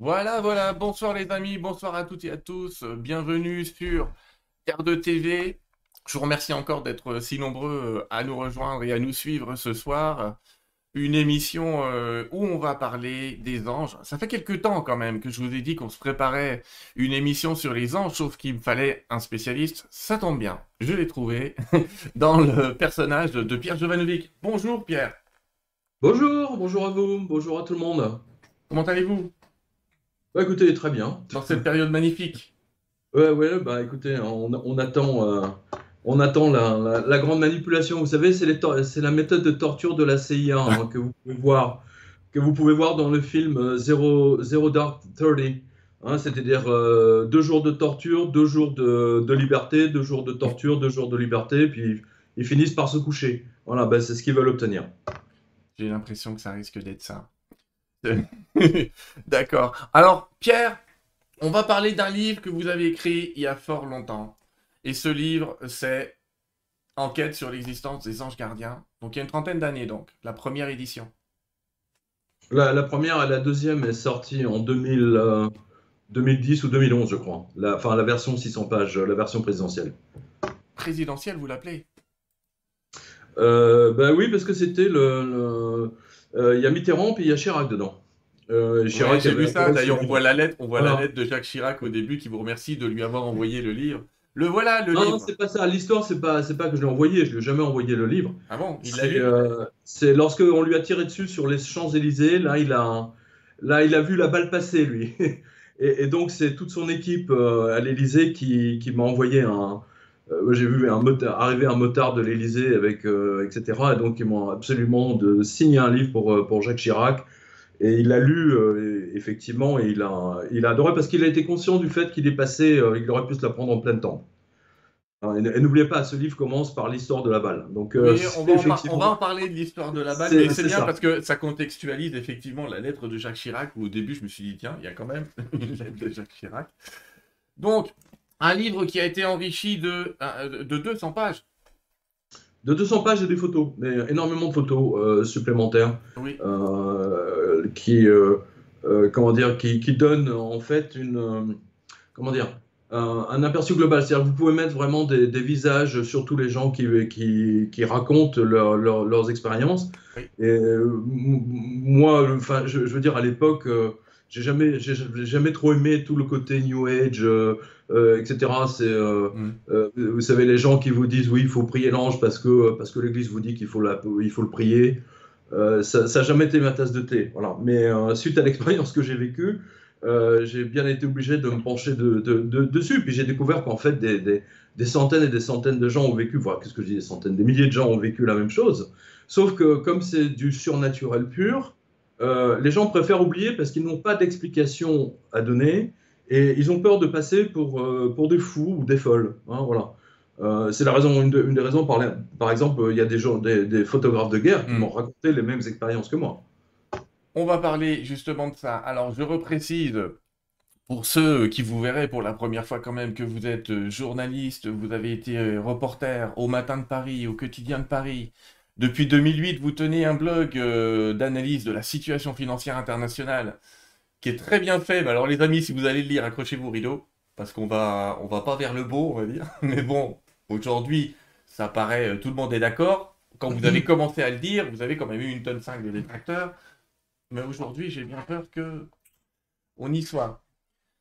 Voilà, voilà, bonsoir les amis, bonsoir à toutes et à tous, bienvenue sur R2 TV. Je vous remercie encore d'être si nombreux à nous rejoindre et à nous suivre ce soir. Une émission euh, où on va parler des anges. Ça fait quelques temps quand même que je vous ai dit qu'on se préparait une émission sur les anges, sauf qu'il me fallait un spécialiste. Ça tombe bien, je l'ai trouvé dans le personnage de Pierre Jovanovic. Bonjour Pierre. Bonjour, bonjour à vous, bonjour à tout le monde. Comment allez-vous? Bah écoutez, très bien. Dans cette période magnifique. Ouais, ouais, bah écoutez, on, on attend, euh, on attend la, la- la grande manipulation. Vous savez, c'est la méthode de torture de la CIA hein, que vous pouvez voir, que vous pouvez voir dans le film euh, Zero, Zero Dark Thirty. Hein, c'est-à-dire euh, deux jours de torture, deux jours de, de liberté, deux jours de torture, deux jours de liberté, puis ils finissent par se coucher. Voilà, bah, c'est ce qu'ils veulent obtenir. J'ai l'impression que ça risque d'être ça. D'accord. Alors, Pierre, on va parler d'un livre que vous avez écrit il y a fort longtemps. Et ce livre, c'est Enquête sur l'existence des anges gardiens. Donc, il y a une trentaine d'années, donc, la première édition. La, la première et la deuxième est sortie en 2000, euh, 2010 ou 2011, je crois. La, enfin, la version 600 pages, la version présidentielle. Présidentielle, vous l'appelez? Euh, bah oui, parce que c'était le. le- Il y a Mitterrand puis il y a Chirac dedans. Euh, Chirac Ouais, J'ai vu ça. D'ailleurs, on voit la lettre, on voit la lettre de Jacques Chirac au début qui vous remercie de lui avoir envoyé le livre. Le voilà, le Non, non, livre. c'est pas ça. L'histoire, c'est pas, c'est pas que je l'ai envoyé. Je lui ai jamais envoyé le livre. Ah bon, il l'a C'est lu euh, c'est lorsque on lui a tiré dessus sur les Champs-Élysées, là il a là il a vu la balle passer lui. Et, et donc c'est toute son équipe euh, à l'Élysée qui, qui m'a envoyé un euh, j'ai vu un motard, arriver un motard de l'Élysée avec euh, etc. Et donc ils m'ont absolument de signé un livre pour euh, pour Jacques Chirac. Et il l'a lu euh, effectivement et il a il a adoré parce qu'il a été conscient du fait qu'il est passé euh, il aurait pu se la prendre en plein temps. Et, et n'oubliez pas, ce livre commence par l'histoire de la balle. Donc, euh, on, va effectivement- on va en parler de l'histoire de la balle, C'est- mais c'est c'est bien ça. parce que ça contextualise effectivement la lettre de Jacques Chirac, où au début je me suis dit, tiens, il y a quand même une lettre de Jacques Chirac. Donc, un livre qui a été enrichi de, euh, de 200 pages. De 200 pages et des photos, mais énormément de photos euh, supplémentaires Oui. euh, qui, euh, comment dire, qui, qui donnent en fait une, comment dire, un, un aperçu global. C'est-à-dire que vous pouvez mettre vraiment des, des visages sur tous les gens qui, qui, qui racontent leur- leur- leurs expériences. Oui. Et moi, enfin, je, je veux dire, à l'époque, j'ai jamais, j'ai jamais trop aimé tout le côté New Age, euh, euh, etc. C'est euh, Mm. vous savez, les gens qui vous disent oui, il faut prier l'ange parce que, parce que l'Église vous dit qu'il faut, la- il faut le prier. Ça n'a jamais été ma tasse de thé. Voilà. Mais suite à l'expérience que j'ai vécue, j'ai bien été obligé de me pencher de, de- de- dessus. Puis j'ai découvert qu'en fait, des, des- des centaines et des centaines de gens ont vécu, voilà, qu'est-ce que je dis, des centaines, des milliers de gens ont vécu la même chose. Sauf que comme c'est du surnaturel pur, euh, les gens préfèrent oublier parce qu'ils n'ont pas d'explication à donner et ils ont peur de passer pour, euh, pour des fous ou des folles. hein, voilà. Euh, c'est la raison, une, de- une des raisons, par, la- par exemple, il y a des, gens, des, des photographes de guerre qui Mm. m'ont raconté les mêmes expériences que moi. On va parler justement de ça. Alors, je reprécise, pour ceux qui vous verraient pour la première fois quand même, que vous êtes journaliste, vous avez été reporter au Matin de Paris, au Quotidien de Paris. Depuis 2008, vous tenez un blog euh, d'analyse de la situation financière internationale qui est très bien fait. Mais alors, les amis, si vous allez le lire, accrochez-vous au rideau, parce qu'on va, on va pas vers le beau, on va dire. Mais bon, aujourd'hui, ça paraît, euh, tout le monde est d'accord. Quand vous avez commencé à le dire, vous avez quand même eu une tonne 5 de détracteurs. Mais aujourd'hui, j'ai bien peur que on y soit.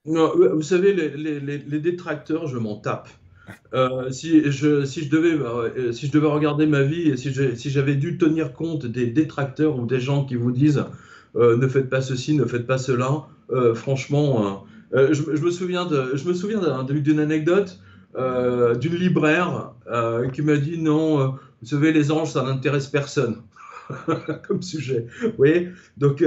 Non, vous savez, les, les- les- les détracteurs, je m'en tape. Euh, devais, euh, si je devais regarder ma vie et si j'avais dû tenir compte des détracteurs ou des gens qui vous disent euh, ne faites pas ceci, ne faites pas cela, euh, franchement, euh, euh, je, me souviens d'une anecdote euh, d'une libraire euh, qui m'a dit non, euh, vous savez, les anges, ça n'intéresse personne comme sujet. Vous voyez? Donc,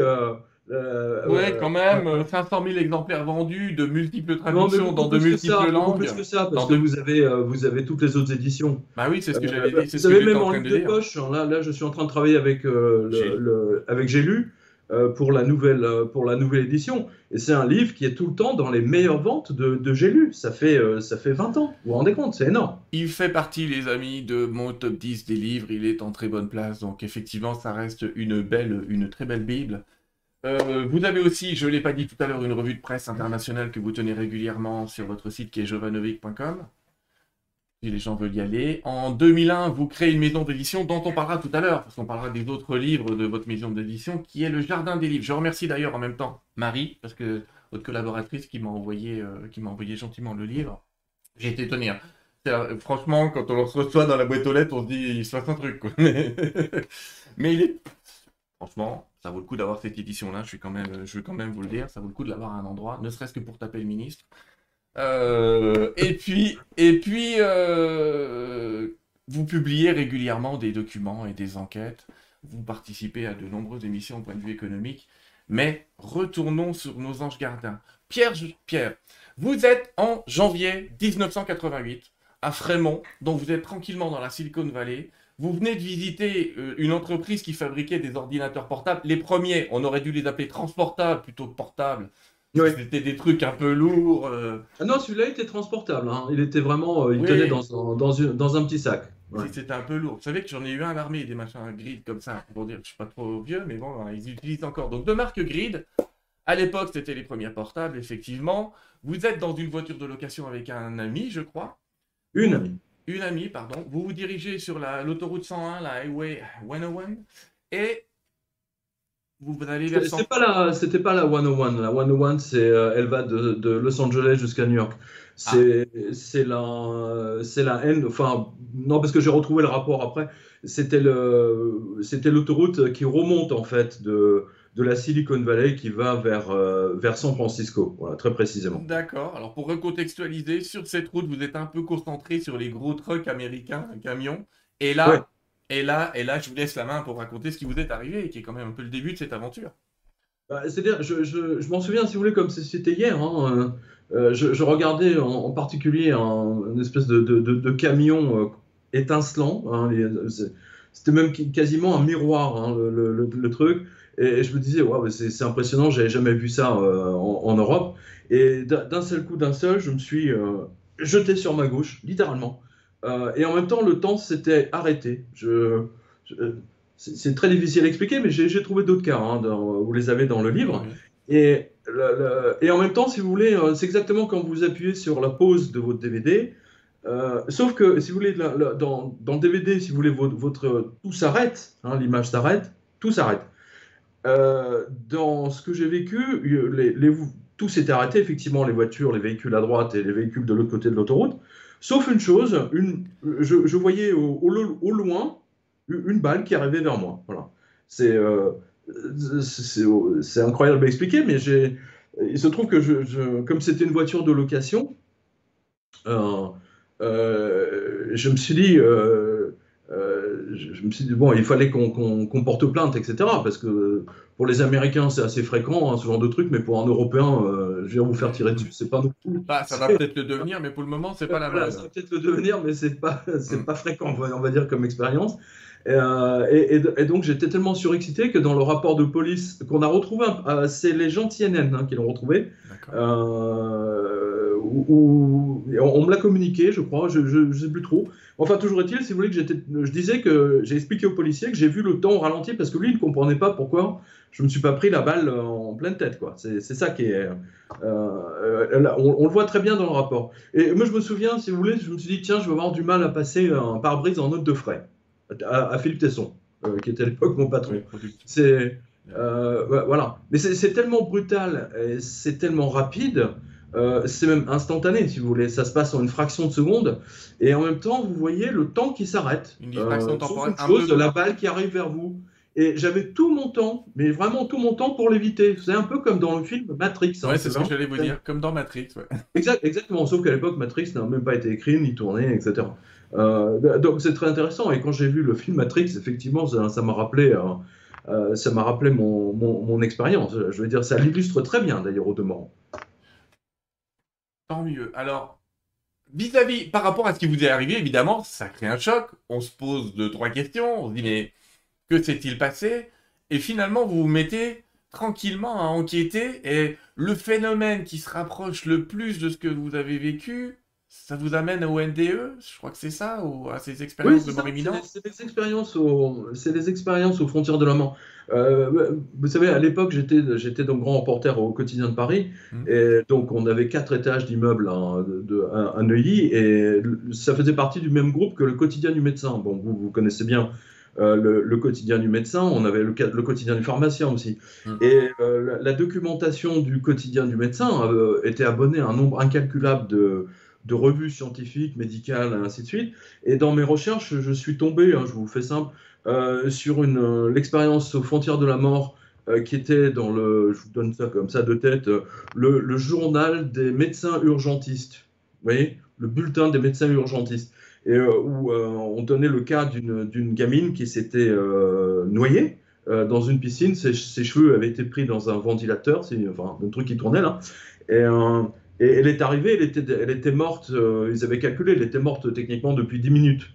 euh, Ouais, euh, quand même, euh, 500 000 exemplaires vendus, de multiples traductions dans de multiples ça, beaucoup langues. plus que ça, parce que de- vous avez, euh, vous avez toutes les autres éditions. Bah oui, c'est ce que Euh, j'avais dit, vous ce que savez, même en en de livre de poche, là, là, je suis en train de travailler avec, euh, le, le- avec J'ai lu pour, la nouvelle, pour la nouvelle édition. Et c'est un livre qui est tout le temps dans les meilleures ventes de, de J'ai lu. Ça fait, ça fait 20 ans. Vous vous rendez compte, c'est énorme. Il fait partie, les amis, de mon top 10 des livres. Il est en très bonne place. Donc, effectivement, ça reste une belle, une très belle Bible. Euh, vous avez aussi, je ne l'ai pas dit tout à l'heure, une revue de presse internationale que vous tenez régulièrement sur votre site qui est jovanovic.com. Si les gens veulent y aller. En 2001, vous créez une maison d'édition dont on parlera tout à l'heure, parce qu'on parlera des autres livres de votre maison d'édition, qui est le Jardin des livres. Je remercie d'ailleurs en même temps Marie, parce que votre collaboratrice qui m'a envoyé, euh, envoyé gentiment le livre. J'ai été étonné. Hein. Franchement, quand on le reçoit dans la boîte aux lettres, on se dit il se passe un truc. Mais il est. Franchement, ça vaut le coup d'avoir cette édition-là. Je, suis quand même, je veux quand même vous le dire. Ça vaut le coup de l'avoir à un endroit, ne serait-ce que pour taper le ministre. Euh, et puis, et puis euh, vous publiez régulièrement des documents et des enquêtes. Vous participez à de nombreuses émissions au point de vue économique. Mais retournons sur nos anges gardiens. Pierre, Pierre, vous êtes en janvier 1988 à Fremont, donc vous êtes tranquillement dans la Silicon Valley. Vous venez de visiter euh, une entreprise qui fabriquait des ordinateurs portables. Les premiers, on aurait dû les appeler transportables plutôt que portables. C'était des trucs un peu lourds. Euh. Ah non, celui-là était transportable. Hein. Il était vraiment, euh, il tenait dans, dans, un petit sac. C'était un peu lourd. Vous savez que j'en ai eu un à l'armée, des machins grid comme ça, pour dire que je suis pas trop vieux, mais bon, ils utilisent encore. Donc de marque grid. À l'époque, c'était les premiers portables, effectivement. Vous êtes dans une voiture de location avec un ami, je crois. Une amie. Une amie, pardon. Vous vous dirigez sur l'autoroute 101, la Highway 101, et vous allez vers... Pas, la, c'était pas la 101. La 101, c'est, euh, elle va de, de Los Angeles jusqu'à New York. C'est, ah. c'est la, c'est la N. Enfin, non, parce que j'ai retrouvé le rapport après. C'était le, c'était l'autoroute qui remonte en fait de de la Silicon Valley qui va vers, euh, vers San Francisco, voilà, très précisément. D'accord. Alors pour recontextualiser, sur cette route, vous êtes un peu concentré sur les gros trucks américains, camions. Et là, et là, et là, je vous laisse la main pour raconter ce qui vous est arrivé et qui est quand même un peu le début de cette aventure. Bah, c'est-à-dire, je, je, je m'en souviens, si vous voulez, comme c'était hier. Hein, euh, euh, je, regardais en, particulier un, une espèce de, de, de, camion étincelant. Hein, c'était même quasiment un miroir, hein, le, le, le, truc. Et, je me disais, wow, c'est impressionnant, j'avais jamais vu ça euh, en, Europe. Et d'un seul coup, d'un seul, je me suis euh, jeté sur ma gauche, littéralement. Euh, et en même temps, le temps s'était arrêté. Je, c'est très difficile à expliquer, mais j'ai trouvé d'autres cas. Hein, vous les avez dans le livre. Et, et, en même temps, si vous voulez, c'est exactement quand vous appuyez sur la pause de votre DVD. sauf que, si vous voulez, dans, dans, le DVD, si vous voulez, votre, votre tout s'arrête, hein, l'image s'arrête, tout s'arrête. Euh, dans ce que j'ai vécu, les, tout s'était arrêté, effectivement, les voitures, les véhicules à droite et les véhicules de l'autre côté de l'autoroute. Sauf une chose, je, voyais au, loin une balle qui arrivait vers moi. Euh, c'est incroyable à expliquer, mais il se trouve que comme c'était une voiture de location, euh, je me suis dit, euh, je, me suis dit, bon, il fallait qu'on porte plainte, etc. Parce que pour les Américains, c'est assez fréquent, hein, ce genre de truc, mais pour un Européen, euh, je vais vous faire tirer dessus. C'est pas non plus. Bah, ça va peut-être le devenir, mais pour le moment, c'est pas la voilà, Ça va peut-être le devenir, mais c'est pas, mm. pas fréquent, on va, dire, comme expérience. Euh, et, et, donc, j'étais tellement surexcité que dans le rapport de police qu'on a retrouvé, c'est les gens de CNN hein, qui l'ont retrouvé. Où, on, me l'a communiqué, je crois, je ne sais plus trop. Enfin, toujours est-il, si vous voulez, que je disais que j'ai expliqué au policier que j'ai vu le temps au ralenti parce que lui, il ne comprenait pas pourquoi je ne me suis pas pris la balle en pleine tête. quoi. C'est ça qui est. Euh, euh, on, le voit très bien dans le rapport. Et moi, je me souviens, si vous voulez, je me suis dit, tiens, je vais avoir du mal à passer un pare-brise en note de frais à, Philippe Tesson, euh, qui était à l'époque mon patron. c'est. voilà. Mais c'est tellement brutal et c'est tellement rapide euh, c'est même instantané, si vous voulez. Ça se passe en une fraction de seconde. Et en même temps, vous voyez le temps qui s'arrête. Une euh, temporelle. Une chose, la balle qui arrive vers vous. Et j'avais tout mon temps, mais vraiment tout mon temps pour l'éviter. C'est un peu comme dans le film Matrix. Hein, ouais, c'est ce que j'allais vous dire, comme dans Matrix. Ouais. Exact, exactement, sauf qu'à l'époque, Matrix n'a même pas été écrit, ni tourné, etc. Euh, donc c'est très intéressant. Et quand j'ai vu le film Matrix, effectivement, ça m'a rappelé, ça m'a rappelé mon, mon, mon expérience. Je veux dire, ça l'illustre très bien, d'ailleurs, au demeurant. Tant mieux. Alors, vis-à-vis, par rapport à ce qui vous est arrivé, évidemment, ça crée un choc. On se pose deux, trois questions. On se dit, mais que s'est-il passé? Et finalement, vous vous mettez tranquillement à enquêter. Et le phénomène qui se rapproche le plus de ce que vous avez vécu, ça vous amène au NDE, je crois que c'est ça, ou à ces expériences de mort imminente? C'est des expériences, c'est des expériences aux frontières de la mort. Euh, vous savez, à l'époque, j'étais, j'étais donc grand reporter au quotidien de Paris, mmh. et donc on avait quatre étages d'immeubles à, Neuilly, et ça faisait partie du même groupe que le quotidien du médecin. Bon, vous, vous connaissez bien euh, le, quotidien du médecin, on avait le, le quotidien du pharmacien aussi. Mmh. Et euh, la, documentation du quotidien du médecin était abonnée à un nombre incalculable de de revues scientifiques, médicales, ainsi de suite. Et dans mes recherches, je suis tombé, hein, je vous fais simple, sur une, euh, l'expérience aux frontières de la mort euh, qui était dans le, je vous donne ça comme ça de tête, le, journal des médecins urgentistes. Vous voyez Le bulletin des médecins urgentistes. Et où on donnait le cas d'une gamine qui s'était noyée dans une piscine. Ses, cheveux avaient été pris dans un ventilateur, enfin, un truc qui tournait là. Et elle est arrivée, elle était, elle était morte, euh, ils avaient calculé, elle était morte techniquement depuis 10 minutes.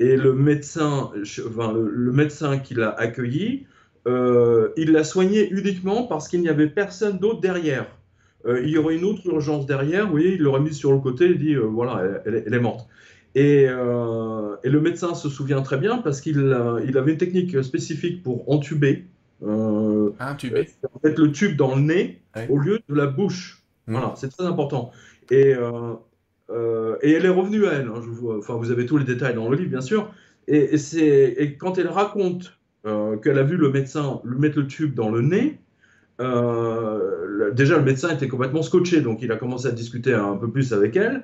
Et le médecin, enfin, le, médecin qui l'a accueillie, euh, il l'a soignée uniquement parce qu'il n'y avait personne d'autre derrière. Euh, il y aurait une autre urgence derrière, oui, il l'aurait mise sur le côté, il dit voilà, elle, est morte. Et, et, le médecin se souvient très bien parce qu'il il avait une technique spécifique pour entuber. Intuber. En fait, le tube dans le nez au lieu de la bouche. Voilà, c'est très important. Et, euh, euh, et elle est revenue à elle. Hein, je vous, enfin, vous avez tous les détails dans le livre, bien sûr. Et, c'est, et quand elle raconte euh, qu'elle a vu le médecin lui mettre le tube dans le nez, déjà le médecin était complètement scotché, donc il a commencé à discuter un peu plus avec elle.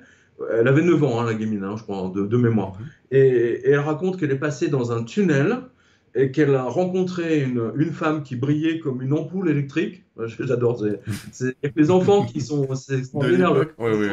Elle avait 9 ans, hein, la gamine, hein, je crois, de, de mémoire. Mhm. Et, et, elle raconte qu'elle est passée dans un tunnel et qu'elle a rencontré une, une, femme qui brillait comme une ampoule électrique. J'adore. C'est les enfants qui sont. C'est extraordinaire. Oui, oui.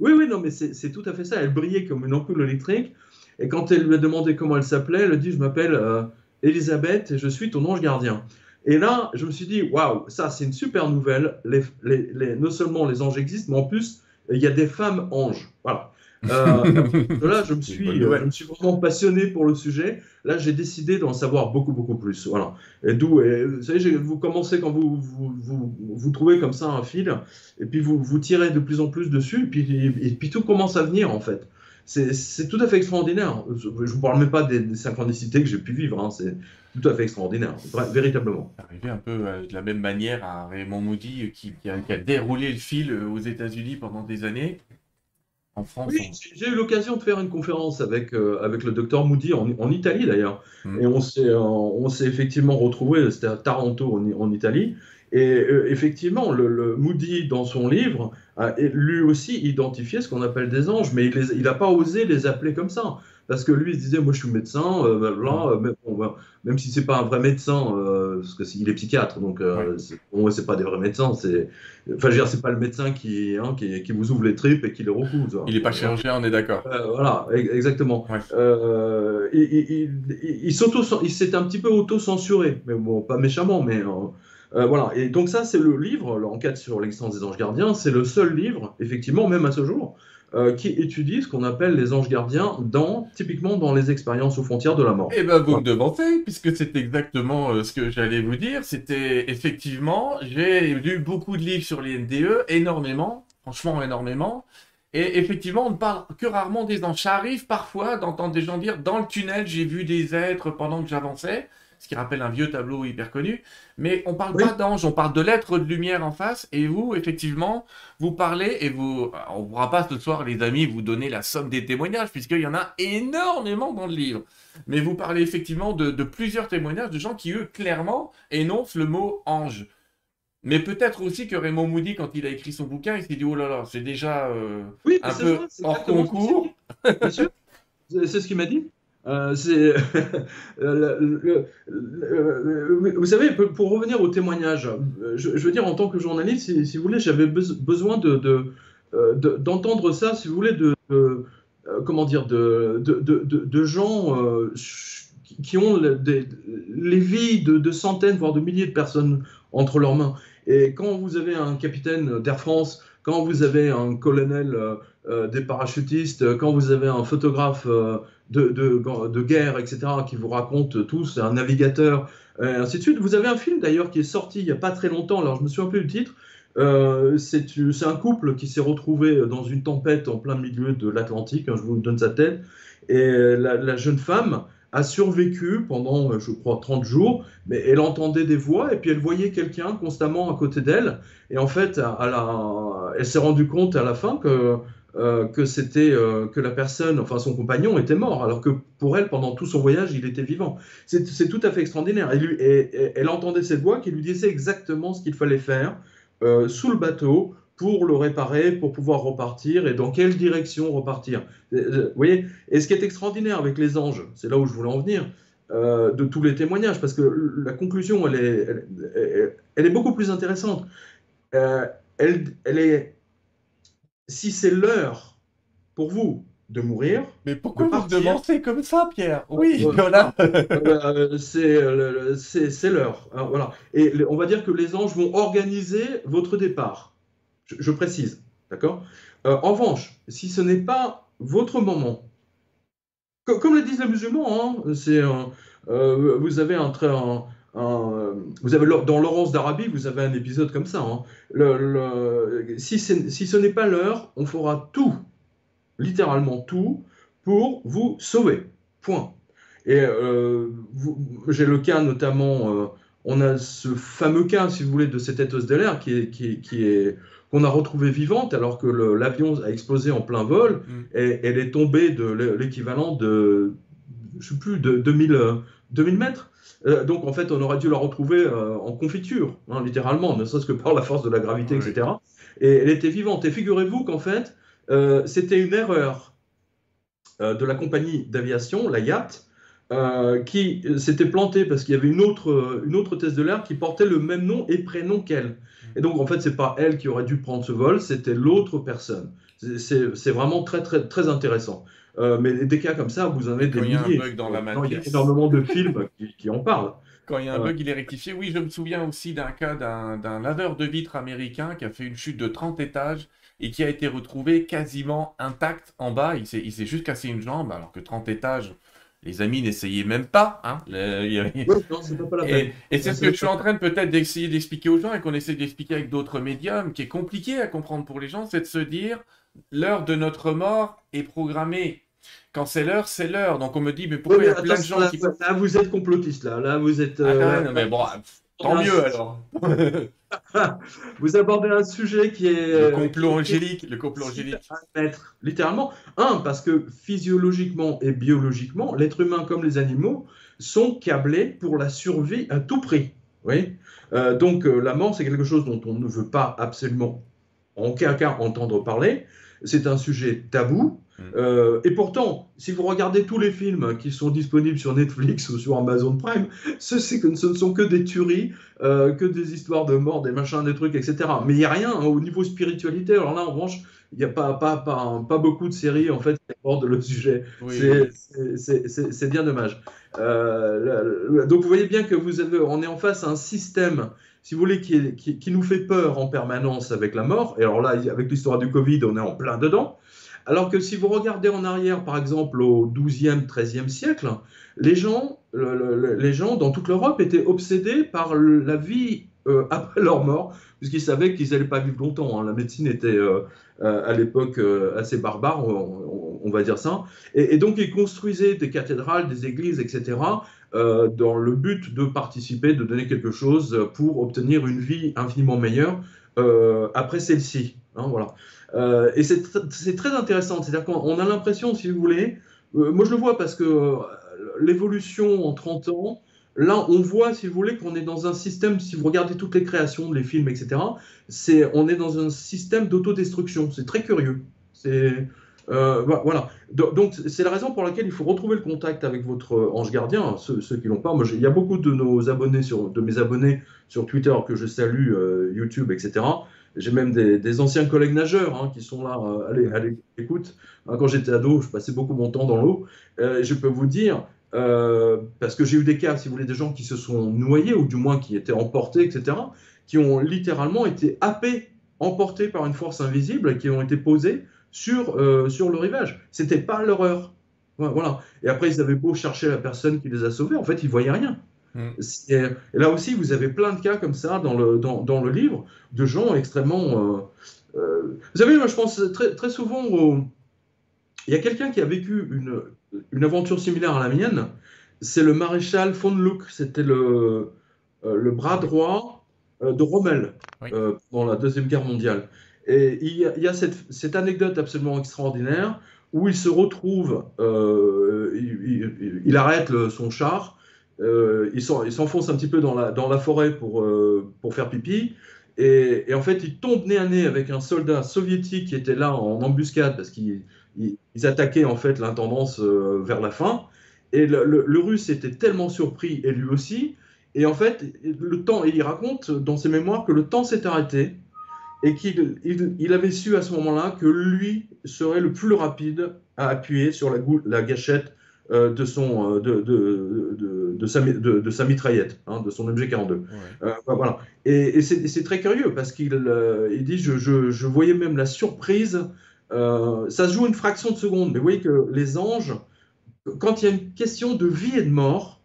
oui, oui, non, mais c'est tout à fait ça. Elle brillait comme une ampoule électrique. Et quand elle lui a demandé comment elle s'appelait, elle a dit Je m'appelle euh, Elisabeth et je suis ton ange gardien. Et là, je me suis dit Waouh, ça, c'est une super nouvelle. Les, les, les, non seulement les anges existent, mais en plus, il y a des femmes anges. Voilà. Euh, là, je me, suis, je me suis vraiment passionné pour le sujet. Là, j'ai décidé d'en savoir beaucoup, beaucoup plus. Voilà. Et d'où, vous savez, vous commencez quand vous vous, vous, vous, trouvez comme ça un fil, et puis vous, vous tirez de plus en plus dessus, et puis, et puis tout commence à venir, en fait. C'est tout à fait extraordinaire. Je ne vous parle même pas des, synchronicités que j'ai pu vivre. Hein. C'est tout à fait extraordinaire, véritablement. Arrivé un peu euh, de la même manière à Raymond Moody qui, qui, a, qui a déroulé le fil euh, aux États-Unis pendant des années oui, j'ai eu l'occasion de faire une conférence avec, euh, avec le docteur Moody en, en Italie d'ailleurs. Mm. Et on s'est, euh, on s'est effectivement retrouvé, c'était à Taranto en, en Italie. Et euh, effectivement, le, Moody, dans son livre, a lui aussi identifié ce qu'on appelle des anges, mais il n'a pas osé les appeler comme ça parce que lui il se disait moi je suis médecin euh, bah, là, même, bah, même si c'est pas un vrai médecin euh, parce que il est psychiatre donc euh, pour moi c'est pas des vrais médecins c'est enfin je veux dire c'est pas le médecin qui, hein, qui, qui vous ouvre les tripes et qui les recouse il est pas chirurgien on est d'accord. Voilà exactement. Il, il, il, il s'est un petit peu auto censuré mais bon pas méchamment mais voilà, et donc ça c'est le livre, l'enquête sur l'existence des anges gardiens, c'est le seul livre, effectivement, même à ce jour, euh, qui étudie ce qu'on appelle les anges gardiens, dans, typiquement dans les expériences aux frontières de la mort. Eh bien, vous me demandez, puisque c'est exactement euh, ce que j'allais vous dire. C'était effectivement, j'ai lu beaucoup de livres sur les NDE, énormément, franchement énormément. Et effectivement, on ne parle que rarement des anges. Ça arrive parfois d'entendre des gens dire dans le tunnel, j'ai vu des êtres pendant que j'avançais ce qui rappelle un vieux tableau hyper connu. Mais on parle pas d'ange, on parle de l'être de lumière en face. Et vous, effectivement, vous parlez et vous, on ne pourra pas ce soir, les amis, vous donner la somme des témoignages, puisqu'il y en a énormément dans le livre. Mais vous parlez effectivement de, plusieurs témoignages de gens qui, eux, clairement énoncent le mot ange. Mais peut-être aussi que Raymond Moody, quand il a écrit son bouquin, il s'est dit, oh là là, c'est déjà euh, un peu hors concours. C'est ce qu'il m'a dit. Euh, vous savez, pour revenir au témoignage, je, veux dire, en tant que journaliste, si, vous voulez, j'avais besoin euh, de, d'entendre ça, si vous voulez, de, euh, comment dire, de, gens qui ont les vies de, centaines, voire de milliers de personnes entre leurs mains. Et quand vous avez un capitaine d'Air France, quand vous avez un colonel des parachutistes, quand vous avez un photographe de, guerre, etc., qui vous racontent tous, un navigateur, et ainsi de suite. Vous avez un film d'ailleurs qui est sorti il n'y a pas très longtemps, alors je me souviens plus du titre, c'est un couple qui s'est retrouvé dans une tempête en plein milieu de l'Atlantique, hein, je vous donne sa tête, et la, jeune femme a survécu pendant, je crois, 30 jours, mais elle entendait des voix et puis elle voyait quelqu'un constamment à côté d'elle. Et en fait, elle s'est rendue compte à la fin que euh, que c'était euh, que la personne, enfin son compagnon, était mort, alors que pour elle, pendant tout son voyage, il était vivant. C'est tout à fait extraordinaire. Elle entendait cette voix qui lui disait exactement ce qu'il fallait faire euh, sous le bateau pour le réparer, pour pouvoir repartir et dans quelle direction repartir. Vous voyez? Et ce qui est extraordinaire avec les anges, c'est là où je voulais en venir, de tous les témoignages, parce que la conclusion, elle est, elle, est beaucoup plus intéressante. elle, elle est si c'est l'heure pour vous de mourir. Mais pourquoi vous demandez comme ça, Pierre? Oui, voilà. Euh, c'est l'heure. Voilà. Et on va dire que les anges vont organiser votre départ. Je, précise. D'accord? Euh, En revanche, si ce n'est pas votre moment, comme le disent les musulmans, hein, c'est euh, vous avez un, un, vous avez dans Laurence d'Arabie, vous avez un épisode comme ça. Hein. Le, si, si, ce n'est pas l'heure, on fera tout, littéralement tout, pour vous sauver. Point. Et euh, j'ai le cas notamment, euh, on a ce fameux cas, si vous voulez, de cette éteuse de l'air qui est, qui, est qu'on a retrouvé vivante alors que l'avion a explosé en plein vol mm. et elle est tombée de l'équivalent de, je sais plus, de 2000, 2000 mètres. Euh, donc en fait, on aurait dû la retrouver euh, en confiture, hein, littéralement, ne serait-ce que par la force de la gravité, etc. Et elle était vivante. Et figurez-vous qu'en fait, euh, c'était une erreur de la compagnie d'aviation, la Yacht, qui s'était plantée parce qu'il y avait une autre, une autre thèse de l'air qui portait le même nom et prénom qu'elle. Et donc en fait, c'est pas elle qui aurait dû prendre ce vol, c'était l'autre personne. C'est vraiment très très très intéressant. Euh, mais des cas comme ça, vous en avez des milliers. Il y a un bug dans la Il y a énormément de films qui, en parlent. Quand il y a un euh. bug, il est rectifié. Oui, je me souviens aussi d'un cas d'un laveur de vitres américain qui a fait une chute de 30 étages et qui a été retrouvé quasiment intact en bas. Il s'est juste cassé une jambe, alors que 30 étages, les amis n'essayaient même pas. Hein. et, et c'est ce que je suis en train peut-être d'essayer d'expliquer aux gens et qu'on essaie d'expliquer avec d'autres médiums, qui est compliqué à comprendre pour les gens, c'est de se dire l'heure de notre mort est programmée quand c'est l'heure, c'est l'heure. Donc on me dit, mais pourquoi il y a plein de gens qui. Là, vous êtes complotiste, là. Là, vous êtes. Ah, non, mais bon, tant mieux alors. vous abordez un sujet qui est. Le complot angélique. Le complot angélique. littéralement. Un, parce que physiologiquement et biologiquement, l'être humain comme les animaux sont câblés pour la survie à tout prix. Oui. Euh, donc euh, la mort, c'est quelque chose dont on ne veut pas absolument en aucun cas entendre parler. C'est un sujet tabou. Mm. Euh, et pourtant, si vous regardez tous les films qui sont disponibles sur Netflix ou sur Amazon Prime, ce, que, ce ne sont que des tueries, euh, que des histoires de mort, des machins, des trucs, etc. Mais il n'y a rien hein, au niveau spiritualité. Alors là, en revanche, il n'y a pas, pas, pas, pas, beaucoup de séries en fait qui abordent le sujet. C'est bien dommage. Euh, donc vous voyez bien que vous avez, on est en face à un système si vous voulez, qui, qui, nous fait peur en permanence avec la mort. Et alors là, avec l'histoire du Covid, on est en plein dedans. Alors que si vous regardez en arrière, par exemple, au XIIe, XIIIe siècle, les gens, les gens dans toute l'Europe étaient obsédés par la vie euh, après leur mort, puisqu'ils savaient qu'ils n'allaient pas vivre longtemps. Hein. La médecine était euh, euh, à l'époque assez barbare, on, va dire ça. Et, donc ils construisaient des cathédrales, des églises, etc., dans le but de participer, de donner quelque chose pour obtenir une vie infiniment meilleure après celle-ci. Hein, voilà. Euh, et c'est très intéressant. C'est-à-dire qu'on a l'impression, si vous voulez, euh, moi je le vois parce que euh, l'évolution en 30 ans, là on voit, si vous voulez, qu'on est dans un système, si vous regardez toutes les créations, les films, etc., c'est, on est dans un système d'autodestruction. C'est très curieux. C'est. voilà. Donc, c'est la raison pour laquelle il faut retrouver le contact avec votre ange gardien, ceux, qui l'ont pas. Il y a beaucoup de nos abonnés de mes abonnés sur Twitter que je salue, YouTube, etc. J'ai même des, anciens collègues nageurs hein, qui sont là. Euh, allez, écoute. Hein, quand j'étais ado, je passais beaucoup mon temps dans l'eau. Euh, je peux vous dire, euh, parce que j'ai eu des cas, si vous voulez, des gens qui se sont noyés ou du moins qui étaient emportés, etc., qui ont littéralement été happés, emportés par une force invisible et qui ont été posés sur, sur le rivage. C'était pas leur heure. Voilà. Et après, ils avaient beau chercher la personne qui les a sauvés, en fait, ils voyaient rien. Mm. Et là aussi, vous avez plein de cas comme ça dans le, dans, dans le livre, de gens extrêmement... vous savez, moi je pense très, très souvent au... Il y a quelqu'un qui a vécu une, une aventure similaire à la mienne, c'est le maréchal von Luck, c'était le, le bras droit de Rommel pendant la Deuxième Guerre mondiale. Et il y a, cette, cette, anecdote absolument extraordinaire où il se retrouve, euh, il, arrête son char, euh, il s'enfonce un petit peu dans la, forêt pour, euh, pour faire pipi, et, en fait il tombe nez à nez avec un soldat soviétique qui était là en embuscade parce qu'ils attaquaient en fait l'intendance vers la fin, et le, russe était tellement surpris, et lui aussi, et en fait le temps, il raconte dans ses mémoires que le temps s'est arrêté, et qu'il il, avait su à ce moment-là que lui serait le plus rapide à appuyer sur la gâchette euh, de, son, euh, de, de, de, sa, de, sa mitraillette, hein, de son MG42. Euh, voilà. Et, c'est très curieux parce qu'il il dit je, je, je, voyais même la surprise. ça se joue une fraction de seconde, mais vous voyez que les anges, quand il y a une question de vie et de mort,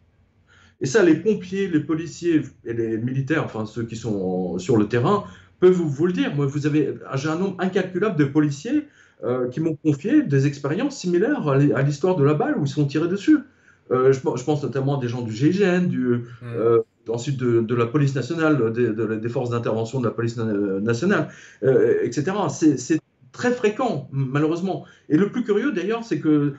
et ça, les pompiers, les policiers et les militaires, enfin ceux qui sont sur le terrain, peux vous, vous le dire. Moi, vous avez, j'ai un nombre incalculable de policiers euh, qui m'ont confié des expériences similaires à l'histoire de la balle où ils sont tirés dessus. Euh, je, pense notamment à des gens du GIGN, du, hmm. euh, ensuite de, la police nationale, des, forces d'intervention de la police nationale, etc. C'est très fréquent, malheureusement. Et le plus curieux, d'ailleurs, c'est que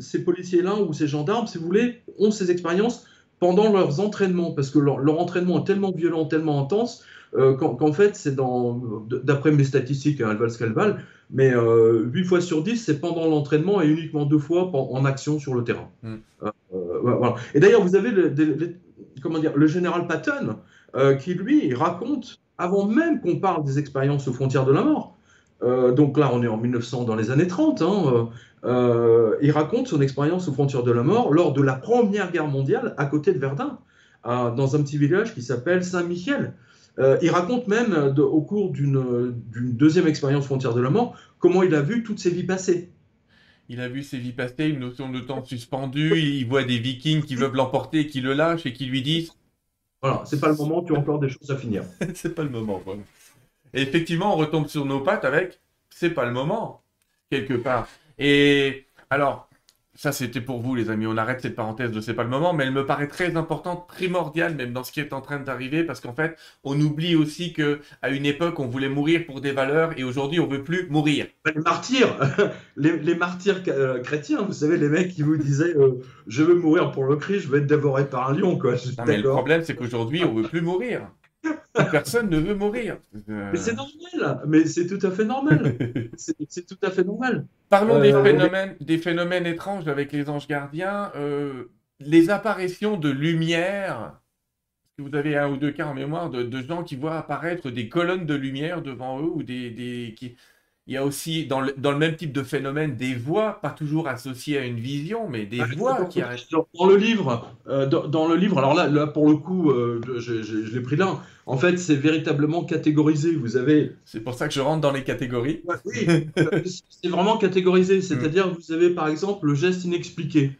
ces policiers-là ou ces gendarmes, si vous voulez, ont ces expériences pendant leurs entraînements, parce que leur, leur entraînement est tellement violent, tellement intense, euh, qu'en fait, c'est dans, d'après mes statistiques, hein, elles valent ce qu'elles valent, mais euh, 8 fois sur 10, c'est pendant l'entraînement et uniquement deux fois en action sur le terrain. Mm. Euh, voilà. Et d'ailleurs, vous avez le, comment dire, le général Patton euh, qui, lui, raconte, avant même qu'on parle des expériences aux frontières de la mort, donc là, on est en 1900, dans les années 30, hein, il raconte son expérience aux frontières de la mort lors de la Première Guerre mondiale à côté de Verdun, dans un petit village qui s'appelle Saint-Michel. Euh, il raconte même, euh, au cours d'une deuxième expérience frontière de la mort, comment il a vu toutes ses vies passées. Il a vu ses vies passées, une notion de temps suspendu, il voit des vikings qui veulent l'emporter, qui le lâchent et qui lui disent Voilà, c'est pas le moment, tu as encore des choses à finir. c'est pas le moment. Et effectivement, on retombe sur nos pattes avec c'est pas le moment, quelque part. Et alors, ça, c'était pour vous, les amis. On arrête cette parenthèse de c'est pas le moment, mais elle me paraît très importante, primordiale, même dans ce qui est en train d'arriver, parce qu'en fait, on oublie aussi que à une époque, on voulait mourir pour des valeurs, et aujourd'hui, on veut plus mourir. Les martyrs, les, martyrs euh, chrétiens, vous savez, les mecs qui vous disaient euh, je veux mourir pour le Christ, je vais être dévoré par un lion, quoi. mais le problème, c'est qu'aujourd'hui, on veut plus mourir. Personne ne veut mourir. Euh, mais c'est normal, mais c'est tout à fait normal. c'est tout à fait normal. Parlons des, euh, phénomènes, des phénomènes étranges avec les anges gardiens. Euh, les apparitions de lumière. Vous avez un ou deux cas en mémoire de, gens qui voient apparaître des colonnes de lumière devant eux ou des, des qui, il y a aussi, dans le, dans le, même type de phénomène, des voix, pas toujours associées à une vision, mais des ah, voix qui arrivent. Dans le livre, euh, dans, le livre alors là, là pour le coup, euh, je, je, l'ai pris là, en fait, c'est véritablement catégorisé. Vous avez. C'est pour ça que je rentre dans les catégories. oui, euh, c'est vraiment catégorisé. C'est-à-dire, vous avez par exemple le geste inexpliqué.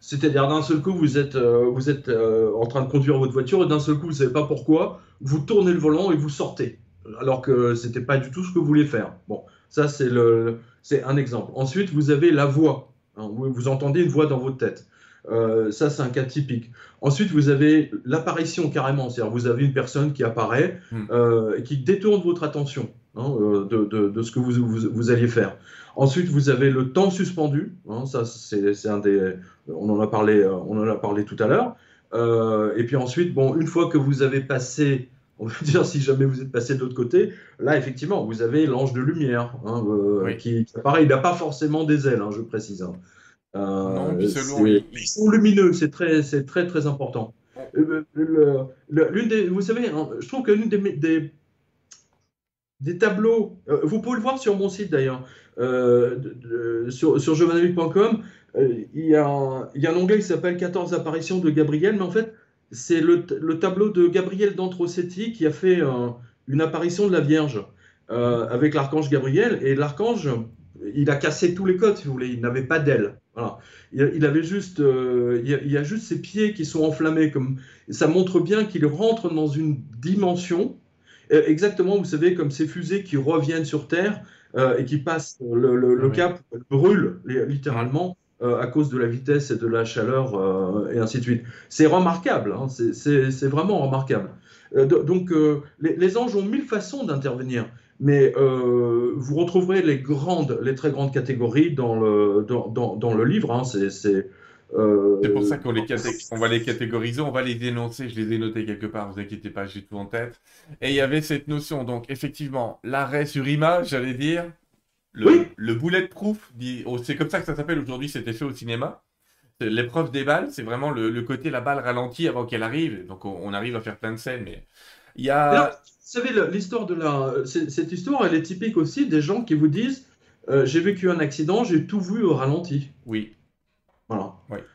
C'est-à-dire, d'un seul coup, vous êtes, vous êtes en train de conduire votre voiture et d'un seul coup, vous ne savez pas pourquoi, vous tournez le volant et vous sortez. Alors que c'était pas du tout ce que vous vouliez faire. Bon, ça, c'est, le, c'est un exemple. Ensuite, vous avez la voix. Hein, vous, entendez une voix dans votre tête. Euh, ça, c'est un cas typique. Ensuite, vous avez l'apparition carrément, c'est-à-dire vous avez une personne qui apparaît hmm. euh, et qui détourne votre attention hein, euh, de, de, ce que vous, vous, alliez faire. Ensuite, vous avez le temps suspendu. Hein, ça, c'est, c'est un des, on en a parlé, on en a parlé tout à l'heure. et puis ensuite, bon, une fois que vous avez passé on veut dire, si jamais vous êtes passé de l'autre côté, là, effectivement, vous avez l'ange de lumière, hein, euh, qui, apparaît. Il n'a pas forcément des ailes, hein, je précise. Hein. Euh, non, Ils sont lumineux, c'est très, très, très important. Euh, des, vous savez, je trouve que l'une des, des, tableaux, vous pouvez le voir sur mon site d'ailleurs, sur, sur il, y a un, il y a un onglet qui s'appelle 14 apparitions de Gabriel, mais en fait, c'est le, tableau de Gabriel d'Antrocetti qui a fait une apparition de la Vierge euh, avec l'archange Gabriel. Et l'archange, il a cassé tous les codes, si vous voulez. Il n'avait pas d'aile. Voilà. Il, avait juste, il, y a, juste ses pieds qui sont enflammés. Comme ça montre bien qu'il rentre dans une dimension exactement, vous savez, comme ces fusées qui reviennent sur Terre et qui passent le, cap, brûlent littéralement. À cause de la vitesse et de la chaleur et ainsi de suite. C'est remarquable, hein. c'est vraiment remarquable. donc les, les, anges ont mille façons d'intervenir mais euh, vous retrouverez les grandes, les très grandes catégories dans le, dans, dans, le livre. Hein. C'est euh, pour ça qu'on les on va les catégoriser, on va les dénoncer. Je les ai notés quelque part, vous inquiétez pas, j'ai tout en tête. Et il y avait cette notion, donc effectivement, l'arrêt sur image, j'allais dire, le, oui. le bulletproof, oh, c'est comme ça que ça s'appelle aujourd'hui, c'était fait au cinéma. L'épreuve des balles, c'est vraiment le, le, côté la balle ralentie avant qu'elle arrive. Donc on, on, arrive à faire plein de scènes, mais il y a. Vous savez, l'histoire de la. Cette histoire, elle est typique aussi des gens qui vous disent euh, J'ai vécu un accident, j'ai tout vu au ralenti. Oui. Voilà.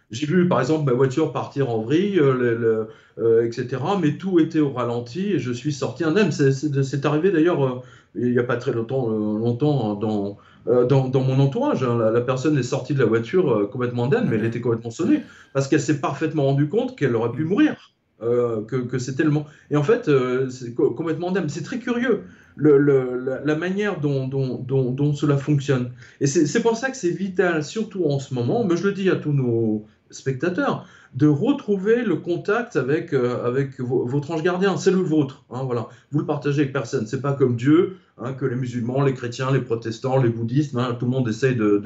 J'ai vu, par exemple, ma voiture partir en vrille, euh, euh, etc. Mais tout était au ralenti et je suis sorti indemne. C'est arrivé d'ailleurs il n'y a pas très longtemps, longtemps dans, dans, dans, mon entourage. Hein. La, personne est sortie de la voiture complètement indemne, mais elle était complètement sonnée parce qu'elle s'est parfaitement rendue compte qu'elle aurait pu mourir. Euh, que, c'est tellement. Et en fait, euh, c'est complètement dingue. C'est très curieux la, manière dont, dont, cela fonctionne. Et c'est pour ça que c'est vital, surtout en ce moment, mais je le dis à tous nos spectateurs, de retrouver le contact avec, euh, avec votre ange gardien. C'est le vôtre. Hein, voilà. Vous le partagez avec personne. C'est pas comme Dieu, hein, que les musulmans, les chrétiens, les protestants, les bouddhistes, hein, tout le monde essaye de,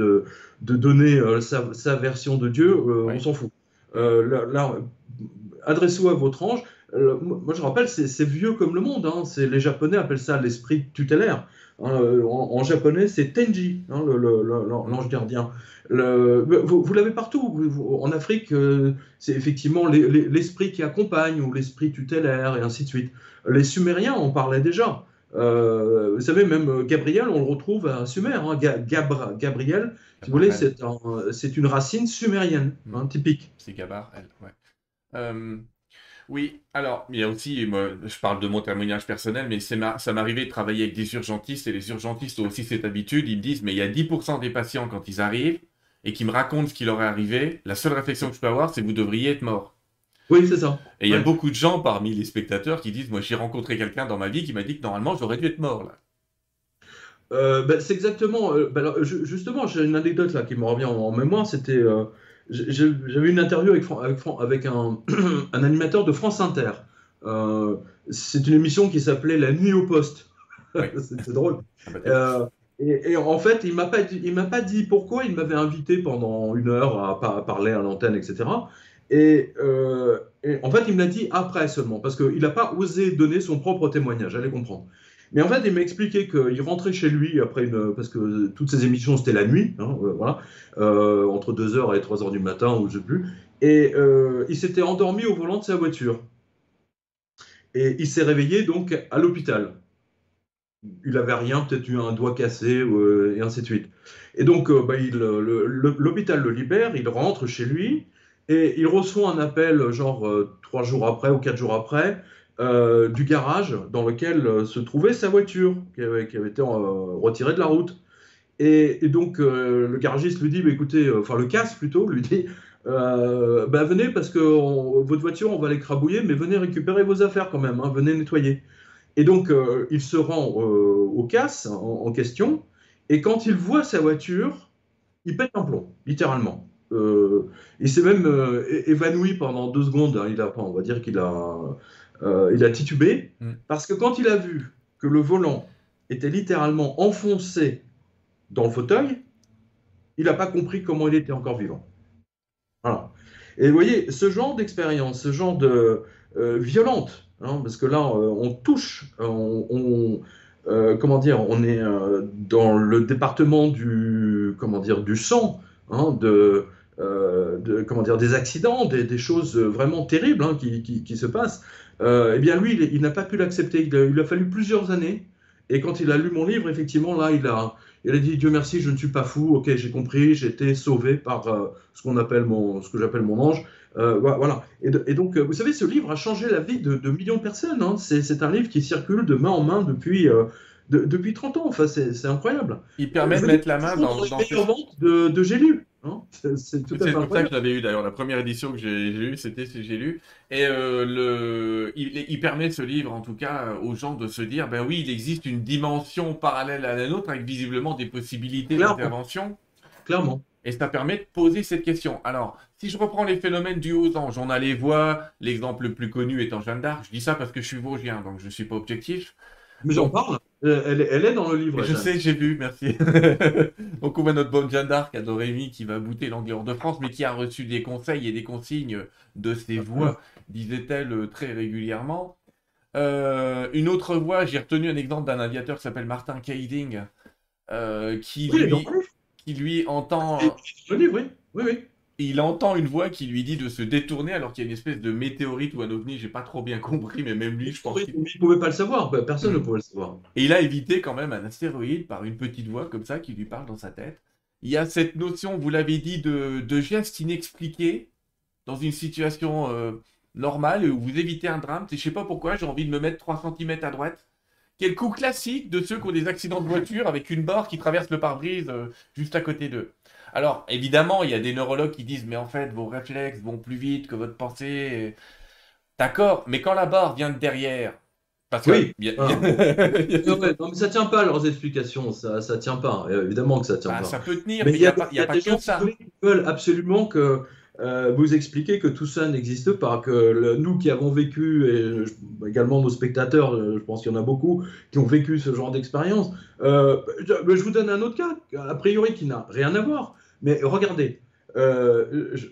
de, donner sa, version de Dieu. On s'en fout. là, adressez-vous à votre ange. Euh, moi, je rappelle, c'est vieux comme le monde. Hein. Les Japonais appellent ça l'esprit tutélaire. Hein, euh, en, japonais, c'est Tenji, hein, l'ange gardien. vous, l'avez partout. en Afrique, euh, c'est effectivement l'esprit qui accompagne ou l'esprit tutélaire et ainsi de suite. Les Sumériens en parlaient déjà. vous savez, même Gabriel, on le retrouve à Sumer. Gabriel, si vous voulez, c'est une racine sumérienne, typique. C'est Gabar, elle, ouais. Euh, oui, alors, il y a aussi, moi, je parle de mon témoignage personnel, mais ma, ça m'arrivait de travailler avec des urgentistes, et les urgentistes ont aussi cette habitude, ils me disent, mais il y a 10% des patients quand ils arrivent, et qui me racontent ce qui leur est arrivé, la seule réflexion que je peux avoir, c'est vous devriez être mort. Oui, c'est ça. Et il y a beaucoup de gens parmi les spectateurs qui disent, moi j'ai rencontré quelqu'un dans ma vie qui m'a dit que normalement j'aurais dû être mort là. Euh, ben, c'est exactement. Euh, ben, justement, j'ai une anecdote là qui me revient en, mémoire. C'était j'avais une interview avec, avec, un, animateur de France Inter. Euh, c'est une émission qui s'appelait La nuit au poste. c'est drôle. Euh, et, en fait, il m'a pas il m'a pas dit pourquoi il m'avait invité pendant une heure à, parler à l'antenne, etc. Euh, et, en fait, il me l'a dit après seulement, parce qu'il n'a pas osé donner son propre témoignage, allez comprendre. Mais en fait, il m'a expliqué qu'il rentrait chez lui après une. Parce que toutes ses émissions, c'était la nuit, hein, euh, voilà, euh, entre 2h et 3h du matin, ou je sais plus. Et euh, il s'était endormi au volant de sa voiture. Et il s'est réveillé donc à l'hôpital. Il avait rien, peut-être eu un doigt cassé, et ainsi de suite. Et donc, bah, l'hôpital le, libère, il rentre chez lui, et il reçoit un appel, genre trois jours après ou quatre jours après, euh, du garage dans lequel euh, se trouvait sa voiture, qui avait, été euh, retirée de la route. Et, donc le garagiste lui dit, bah, écoutez, enfin le casse plutôt, lui dit, bah, venez parce que votre voiture, on va l'écrabouiller, mais venez récupérer vos affaires quand même, hein, venez nettoyer. Et donc il se rend au casse en, question, et quand il voit sa voiture, il pète un plomb, littéralement. il s'est même évanoui pendant deux secondes. Hein. il a, on va dire qu'il a, euh, il a titubé, mm. parce que quand il a vu que le volant était littéralement enfoncé dans le fauteuil, il n'a pas compris comment il était encore vivant. Et vous voyez, ce genre d'expérience, ce genre de euh, violente, hein, parce que là, euh, on touche, on, comment dire, on est dans le département du, comment dire, du sang, hein, de, de, comment dire, des accidents, des, choses vraiment terribles hein, qui, qui, se passent. Euh, eh bien lui, il, n'a pas pu l'accepter. Il, il, a fallu plusieurs années. Et quand il a lu mon livre, effectivement, là, il a, il a dit Dieu merci, je ne suis pas fou. Ok, j'ai compris, j'ai été sauvé par euh, ce qu'on appelle mon, ce que j'appelle mon ange. Euh, voilà. Et, donc, vous savez, ce livre a changé la vie de, millions de personnes. Hein. C'est un livre qui circule de main en main depuis depuis 30 ans. Enfin, c'est incroyable. Il permet de mettre la main dans, dans les ventes de, de J'ai lu. Hein. c'est tout à fait ça que je l'avais eu d'ailleurs. La première édition que j'ai eue, c'était J'ai lu. Et euh, le... il, il, permet ce livre, en tout cas, aux gens de se dire ben oui, il existe une dimension parallèle à la nôtre avec visiblement des possibilités d'intervention. Clairement. Et ça permet de poser cette question. Alors, si je reprends les phénomènes du haut ange, on a les voix, l'exemple le plus connu étant Jeanne d'Arc. Je dis ça parce que je suis vosgien, donc je ne suis pas objectif. Mais j'en parle. Euh, elle, est dans le livre. Je sais, j'ai vu, merci. donc on voit notre bonne Jeanne d'Arc à Dorémy qui va bouter l'anglais hors de France, mais qui a reçu des conseils et des consignes de ses voix, disait-elle euh, très régulièrement. Euh, une autre voix, j'ai retenu un exemple d'un aviateur qui s'appelle Martin Kading, qui, lui, qui lui entend. Oui, oui, oui. Il entend une voix qui lui dit de se détourner alors qu'il y a une espèce de météorite ou un ovni, j'ai pas trop bien compris, mais même lui, je pense. qu'il il pouvait pas le savoir, personne ne pouvait le savoir. Et il a évité quand même un astéroïde par une petite voix comme ça qui lui parle dans sa tête. Il y a cette notion, vous l'avez dit, de, de geste inexpliqué dans une situation euh, normale où vous évitez un drame. Je sais pas pourquoi, j'ai envie de me mettre 3 cm à droite. Quel coup classique de ceux qui ont des accidents de voiture avec une barre qui traverse le pare-brise euh, juste à côté d'eux. Alors, évidemment, il y a des neurologues qui disent, mais en fait, vos réflexes vont plus vite que votre pensée. D'accord, mais quand la barre vient de derrière, parce oui. Que... Ah. non, mais ça tient pas leurs explications, ça, ça tient pas. Évidemment que ça tient bah, pas. Ça peut tenir, mais il n'y a, pas, y a, pas que ça. Qui veulent absolument que euh, vous expliquez que tout ça n'existe pas, que nous qui avons vécu, et également nos spectateurs, euh, je pense qu'il y en a beaucoup, qui ont vécu ce genre d'expérience. Euh, je, vous donne un autre cas, a priori qui n'a rien à voir, mais regardez, je,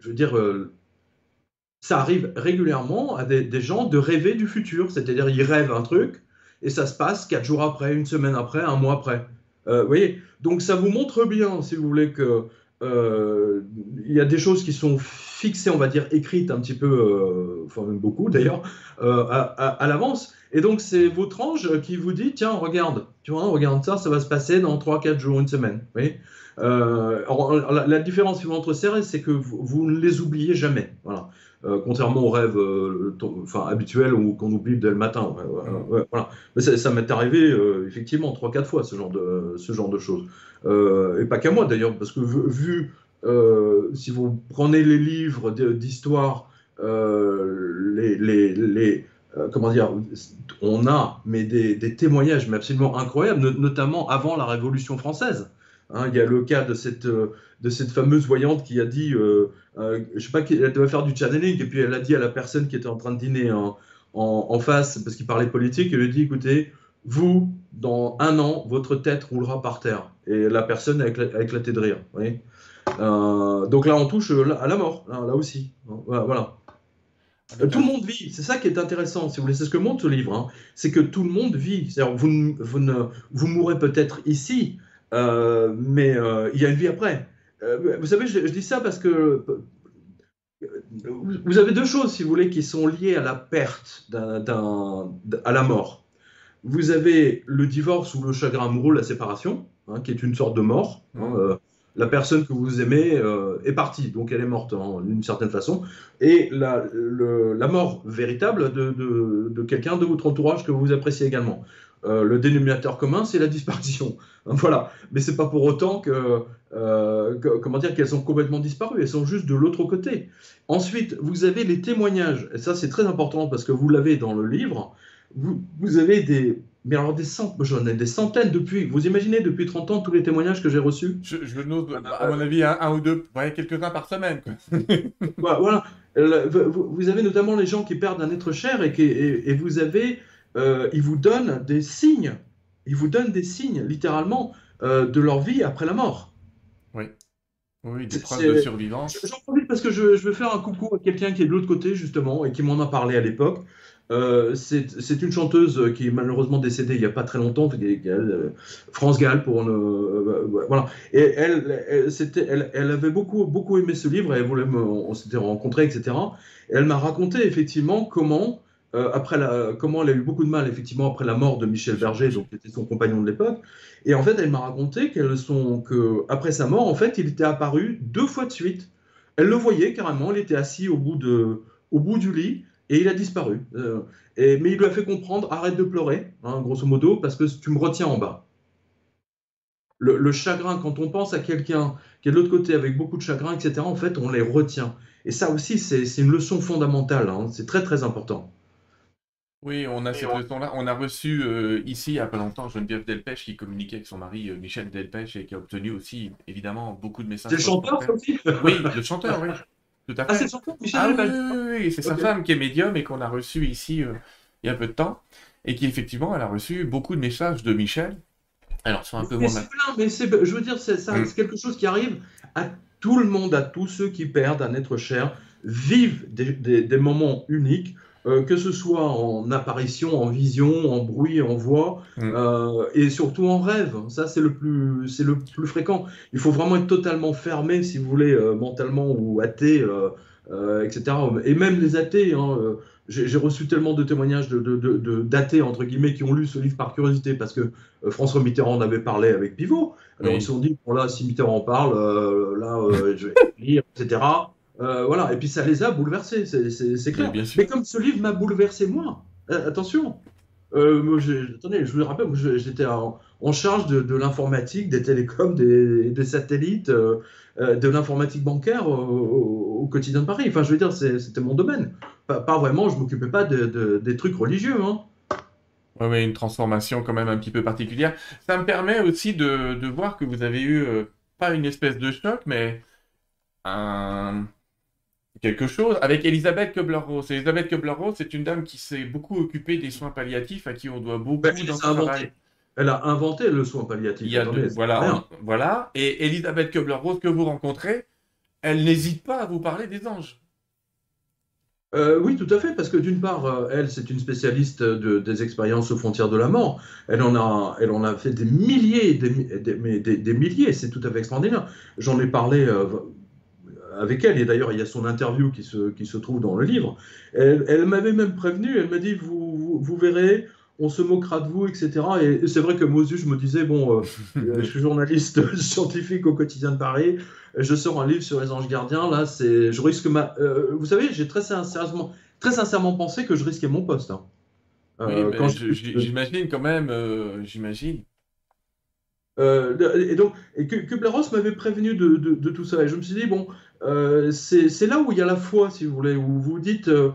veux dire, ça arrive régulièrement à des, gens de rêver du futur, c'est-à-dire ils rêvent un truc, et ça se passe quatre jours après, une semaine après, un mois après. vous voyez, donc ça vous montre bien, si vous voulez, que euh, il y a des choses qui sont fixées, on va dire, écrites un petit peu, euh, enfin même beaucoup d'ailleurs, euh, à, l'avance. Et donc c'est votre ange qui vous dit, tiens, regarde, tu vois, regarde ça, ça va se passer dans 3-4 jours, une semaine. Oui la, différence entre ces rêves, c'est que vous, ne les oubliez jamais. Voilà. contrairement aux rêves enfin, habituels ou qu'on oublie dès le matin. voilà. Mais ça, m'est arrivé effectivement 3-4 fois ce genre de, ce genre de choses. Euh, et pas qu'à moi d'ailleurs, parce que vu, euh, si vous prenez les livres d'histoire, euh, les, les, les comment dire, on a mais des, des, témoignages mais absolument incroyables, notamment avant la Révolution française. Hein, il y a le cas de cette, de cette fameuse voyante qui a dit, euh, euh, je sais pas, qu'elle devait faire du channeling, et puis elle a dit à la personne qui était en train de dîner en, face, parce qu'il parlait politique, elle lui dit, écoutez, vous, dans un an, votre tête roulera par terre. Et la personne a éclaté de rire. Euh, donc là, on touche à la mort, là, aussi. Voilà. Tout le monde vit, c'est ça qui est intéressant, si vous voulez, c'est ce que montre ce livre, hein. c'est que tout le monde vit. Vous, vous, ne, vous mourrez peut-être ici, euh, mais euh, il y a une vie après. vous savez, je, dis ça parce que vous avez deux choses, si vous voulez, qui sont liées à la perte, à la mort. Vous avez le divorce ou le chagrin amoureux, la séparation, hein, qui est une sorte de mort. Hein, euh, la personne que vous aimez euh, est partie, donc elle est morte hein, d'une certaine façon. Et la, la mort véritable de, de, quelqu'un de votre entourage que vous appréciez également. Euh, le dénominateur commun, c'est la disparition. voilà. Mais c'est pas pour autant que, comment dire, qu'elles sont complètement disparues. Elles sont juste de l'autre côté. Ensuite, vous avez les témoignages. Et ça, c'est très important parce que vous l'avez dans le livre vous, avez des, mais alors des centaines, j'en ai des centaines depuis. Vous imaginez depuis 30 ans tous les témoignages que j'ai reçus? Je, je note, à mon avis, un, ou deux, quelques-uns par semaine. voilà. Vous, avez notamment les gens qui perdent un être cher et, qui, et, vous avez, euh, ils vous donnent des signes. Ils vous donnent des signes, littéralement, euh, de leur vie après la mort. Oui. Oui, des preuves de survivance. J'en profite parce que je, je, veux faire un coucou à quelqu'un qui est de l'autre côté, justement, et qui m'en a parlé à l'époque. Euh, c'est une chanteuse qui est malheureusement décédée il n'y a pas très longtemps, euh, France Gall, pour euh, voilà. Et elle, elle, elle, avait beaucoup, beaucoup aimé ce livre, et elle voulait on s'était rencontrés, etc. Et elle m'a raconté effectivement comment, après la, comment elle a eu beaucoup de mal effectivement après la mort de Michel Berger, qui était son compagnon de l'époque. Et en fait, elle m'a raconté qu'elle sont, que après sa mort, en fait, il était apparu deux fois de suite. Elle le voyait carrément, il était assis au bout du lit et il a disparu. et, mais il lui a fait comprendre arrête de pleurer, hein, grosso modo, parce que tu me retiens en bas. Le, chagrin, quand on pense à quelqu'un qui est de l'autre côté avec beaucoup de chagrin, etc., en fait, on les retient. Et ça aussi, c'est une leçon fondamentale. Hein. c'est très, très important. Oui, on a cette leçon-là. On a reçu euh, ici, il n'y a pas longtemps, Geneviève Delpech qui communiquait avec son mari euh, Michel Delpech et qui a obtenu aussi, évidemment, beaucoup de messages. C'est le chanteur, aussi Oui, le chanteur, oui. Tout à fait. Ah, c'est le chanteur, Michel ah, oui, oui, oui, c'est sa femme qui est médium et qu'on a reçu ici euh, il y a peu de temps. Et qui, effectivement, elle a reçu beaucoup de messages de Michel. Alors, c'est un peu mais mais je veux dire, mm. c'est quelque chose qui arrive à tout le monde, à tous ceux qui perdent un être cher, vivent des moments uniques euh, que ce soit en apparition, en vision, en bruit, en voix, mm. euh, et surtout en rêve. Ça, c'est le, plus, c'est le plus fréquent. Il faut vraiment être totalement fermé, si vous voulez, euh, mentalement ou athée, etc. Et même les athées, hein, j'ai, reçu tellement de témoignages de, de, d'athées, entre guillemets, qui ont lu ce livre par curiosité, parce que François Mitterrand en avait parlé avec Pivot. Alors ils se sont dit, bon là, si Mitterrand en parle, là, je vais lire, etc. Euh, voilà, et puis ça les a bouleversés, c'est clair. Mais, comme ce livre m'a bouleversé moi, euh, attention, euh, moi, attendez, je vous rappelle, j'étais en, charge de, l'informatique, des télécoms, des, satellites, de l'informatique bancaire au, quotidien de Paris. Enfin, je veux dire, c'était mon domaine. Pas, vraiment, je m'occupais pas de, des trucs religieux. Hein. Oui, mais une transformation quand même un petit peu particulière. Ça me permet aussi de, de voir que vous avez eu, pas une espèce de choc, mais un, quelque chose avec Elisabeth Kubler-Ross. Elisabeth Kubler-Ross, c'est une dame qui s'est beaucoup occupée des soins palliatifs, à qui on doit beaucoup ben, dans son travail. Elle a inventé le soin palliatif. Il y a voilà, voilà. Et Elisabeth Kubler-Ross, que vous rencontrez, elle n'hésite pas à vous parler des anges. Euh, oui, tout à fait, parce que d'une part, euh, elle, c'est une spécialiste de, des expériences aux frontières de la mort. Elle en a, elle en a fait des milliers, des, des, des, milliers, c'est tout à fait extraordinaire. J'en ai parlé euh, avec elle, et d'ailleurs il y a son interview qui se, qui se trouve dans le livre, elle, m'avait même prévenu, elle m'a dit, vous, vous, verrez, on se moquera de vous, etc. Et, c'est vrai que aussi, je me disais, bon, euh, je suis journaliste scientifique au quotidien de Paris, je sors un livre sur les anges gardiens, là, c'est, je risque ma... Euh, vous savez, j'ai très sincèrement, très sincèrement pensé que je risquais mon poste. Hein. Euh, j'imagine quand même, j'imagine. Euh, et donc, Kubler-Ross m'avait prévenu de, de, tout ça. Et je me suis dit, bon, euh, c'est là où il y a la foi, si vous voulez, où vous dites, euh,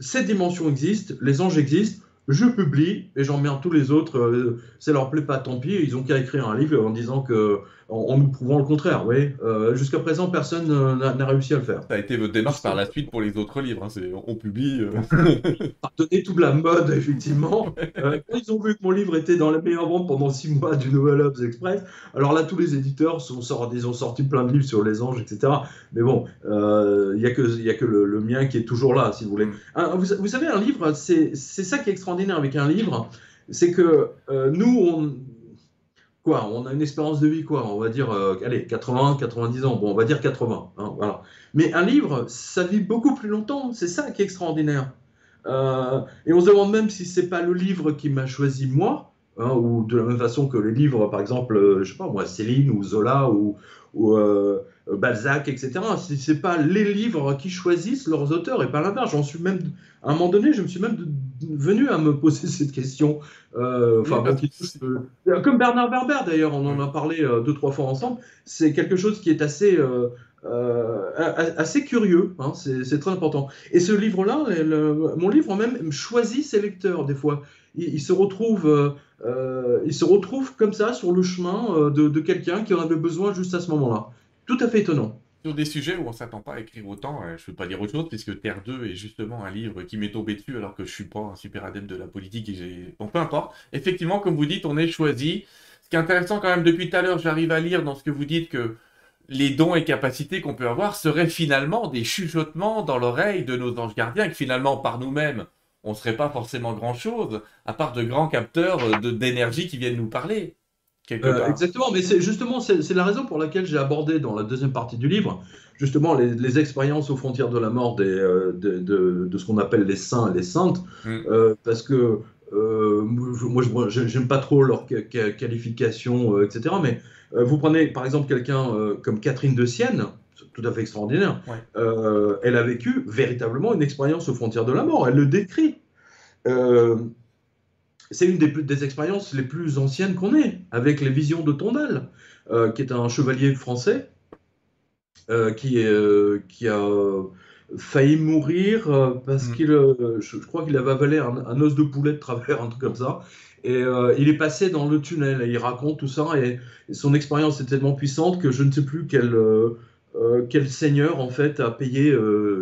cette dimension existe, les anges existent, je publie et j'emmerde tous les autres. Euh, ça leur plaît pas, tant pis. Ils ont qu'à écrire un livre en disant que, en, nous prouvant le contraire. Oui, euh, jusqu'à présent, personne n'a réussi à le faire. Ça a été votre démarche par la suite pour les autres livres. Hein. On publie. Euh... Pardonnez toute la mode, effectivement. Euh, quand ils ont vu que mon livre était dans la meilleure vente pendant six mois du Nouvel Obs Express, alors là, tous les éditeurs sont sortis, ils ont sorti plein de livres sur les anges, etc. Mais bon, il n'y a que, y a que le, mien qui est toujours là, si vous voulez. Mm. vous, vous, savez, un livre, c'est ça qui est extraordinaire avec un livre, c'est que euh, nous, on, on a une espérance de vie, quoi, on va dire, euh, allez, 80, 90 ans, bon, on va dire 80, hein, voilà. Mais un livre, ça vit beaucoup plus longtemps, c'est ça qui est extraordinaire. Euh, et on se demande même si c'est pas le livre qui m'a choisi moi, hein, ou de la même façon que les livres, par exemple, je sais pas moi, Céline ou Zola ou, ou Balzac, etc. Si c'est pas les livres qui choisissent leurs auteurs et pas l'inverse. J'en suis même, à un moment donné, je me suis même venu à me poser cette question. Euh, euh, comme Bernard Berber d'ailleurs, on en a parlé euh, deux trois fois ensemble. C'est quelque chose qui est assez assez curieux. Hein, c'est très important. Et ce livre-là, mon livre même choisit ses lecteurs des fois. Il, se retrouve il se retrouve comme ça sur le chemin de, de quelqu'un qui en avait besoin juste à ce moment-là. Tout à fait étonnant. Sur des sujets où on s'attend pas à écrire autant, euh, je ne peux pas dire autre chose, puisque Terre 2 est justement un livre qui m'est tombé dessus alors que je suis pas un super adepte de la politique et peu importe. Effectivement, comme vous dites, on est choisi. Ce qui est intéressant quand même, depuis tout à l'heure, j'arrive à lire dans ce que vous dites que les dons et capacités qu'on peut avoir seraient finalement des chuchotements dans l'oreille de nos anges gardiens, que finalement, par nous-mêmes, on ne serait pas forcément grand-chose, à part de grands capteurs d'énergie qui viennent nous parler. Euh, exactement, mais c'est justement c'est la raison pour laquelle j'ai abordé dans la deuxième partie du livre justement les, expériences aux frontières de la mort des, euh, de, de, ce qu'on appelle les saints et les saintes, mm. euh, parce que moi je j'aime pas trop leur qualification, etc. Mais vous prenez par exemple quelqu'un comme Catherine de Sienne, tout à fait extraordinaire. elle a vécu véritablement une expérience aux frontières de la mort. Elle le décrit. C'est une des, des, expériences les plus anciennes qu'on ait, avec les visions de Tondal, qui est un chevalier français qui, est, qui a failli mourir euh, parce mm. qu'il, euh, je, crois qu'il avait avalé un, os de poulet de travers, un truc comme ça. Et euh, il est passé dans le tunnel et il raconte tout ça. Et, son expérience est tellement puissante que je ne sais plus quel, quel seigneur en fait a payé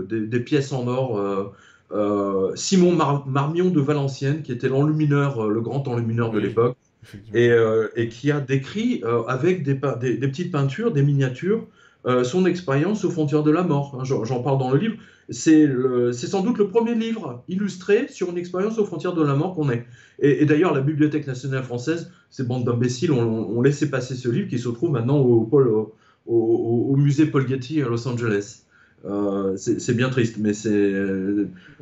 des, pièces en or. Simon Marmion de Valenciennes, qui était l'enlumineur, le grand enlumineur de l'époque, et, et, qui a décrit avec des, des, petites peintures, des miniatures, euh, son expérience aux frontières de la mort. Hein, j'en parle dans le livre. C'est sans doute le premier livre illustré sur une expérience aux frontières de la mort qu'on ait. Et, d'ailleurs, la Bibliothèque nationale française, ces bandes d'imbéciles ont, laissé passer ce livre qui se trouve maintenant au, au musée Paul Getty à Los Angeles. Euh, c'est bien triste, mais c'est.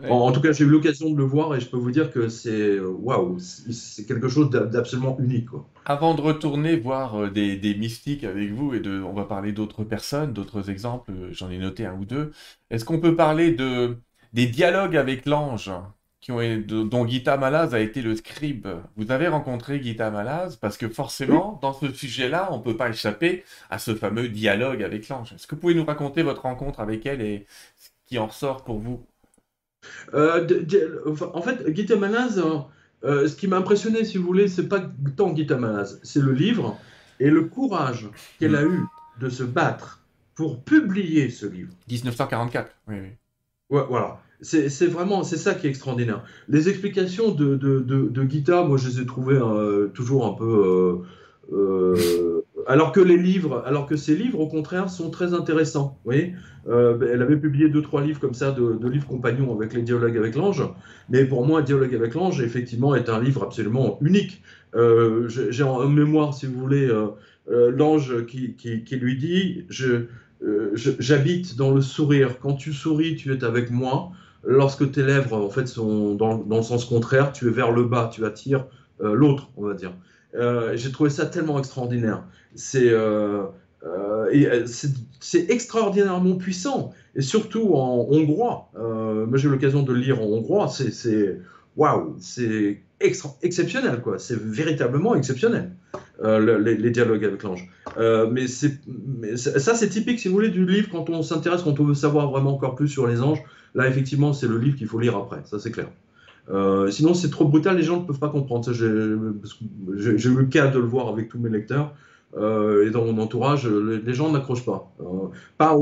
En, tout cas, j'ai eu l'occasion de le voir et je peux vous dire que c'est waouh, c'est quelque chose d'absolument unique. Avant de retourner voir euh, des, des, mystiques avec vous et de, on va parler d'autres personnes, d'autres exemples. J'en ai noté un ou deux. Est-ce qu'on peut parler de des dialogues avec l'ange? Dont Gita Malaz a été le scribe. Vous avez rencontré Gita Malaz parce que forcément, dans ce sujet-là, on ne peut pas échapper à ce fameux dialogue avec l'ange. Est-ce que vous pouvez nous raconter votre rencontre avec elle et ce qui en ressort pour vous? Euh, En fait, Gita Malaz, euh, euh, ce qui m'a impressionné, si vous voulez, c'est pas tant Gita Malaz, c'est le livre et le courage qu'elle a eu de se battre pour publier ce livre. 1944, oui, oui. Ouais, voilà. C'est vraiment, c'est ça qui est extraordinaire. Les explications de, de, de, Gita, moi je les ai trouvées euh, toujours un peu... Euh, euh, alors que les livres, alors que ces livres, au contraire, sont très intéressants. Vous voyez elle avait publié deux, trois livres comme ça, de, livres compagnons avec les dialogues avec l'ange. Mais pour moi, Dialogue avec l'ange, effectivement, est un livre absolument unique. J'ai en mémoire, si vous voulez, l'ange qui, qui, qui, lui dit je, J'habite dans le sourire. Quand tu souris, tu es avec moi lorsque tes lèvres en fait sont dans, le sens contraire, tu es vers le bas, tu attires euh, l'autre, on va dire. Euh, j'ai trouvé ça tellement extraordinaire. C'est euh, c'est extraordinairement puissant et surtout en hongrois. moi j'ai eu l'occasion de le lire en hongrois. C'est waouh, c'est exceptionnel quoi. C'est véritablement exceptionnel. Les, les, dialogues avec l'ange. mais, mais ça, c'est typique, si vous voulez, du livre quand on s'intéresse, quand on veut savoir vraiment encore plus sur les anges. Là, effectivement, c'est le livre qu'il faut lire après, ça c'est clair. Euh, sinon, c'est trop brutal, les gens ne peuvent pas comprendre. J'ai eu le cas de le voir avec tous mes lecteurs. Euh, et dans mon entourage, les, gens n'accrochent pas. Euh, pas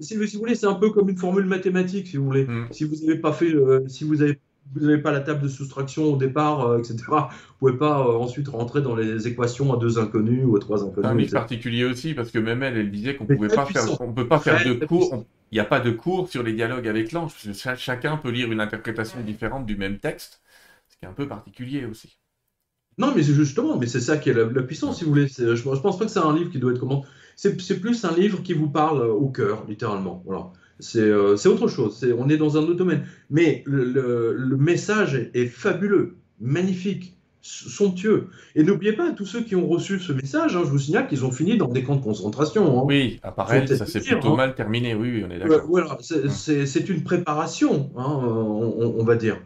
si, vous voulez, c'est un peu comme une formule mathématique, si vous voulez. Si vous n'avez pas fait, si vous avez vous n'avez pas la table de soustraction au départ, etc. Vous pouvez pas ensuite rentrer dans les équations à deux inconnus ou à trois inconnus. Un livre particulier aussi, parce que même elle, elle disait qu'on pouvait pas faire, on peut pas faire de cours, il n'y a pas de cours sur les dialogues avec l'ange. Chacun peut lire une interprétation différente du même texte, ce qui est un peu particulier aussi. Non, mais c'est justement, mais c'est ça qui est la, puissance, si vous voulez. Je, ne pense pas que c'est un livre qui doit être comment. C'est plus un livre qui vous parle au cœur, littéralement. Voilà. C'est euh, autre chose. on est dans un autre domaine. Mais le message est fabuleux, magnifique somptueux. Et n'oubliez pas, tous ceux qui ont reçu ce message, hein, je vous signale qu'ils ont fini dans des camps de concentration. Hein. Oui, à ça s'est plutôt hein. mal terminé, oui, on est d'accord. Voilà, c'est une préparation, on, va dire.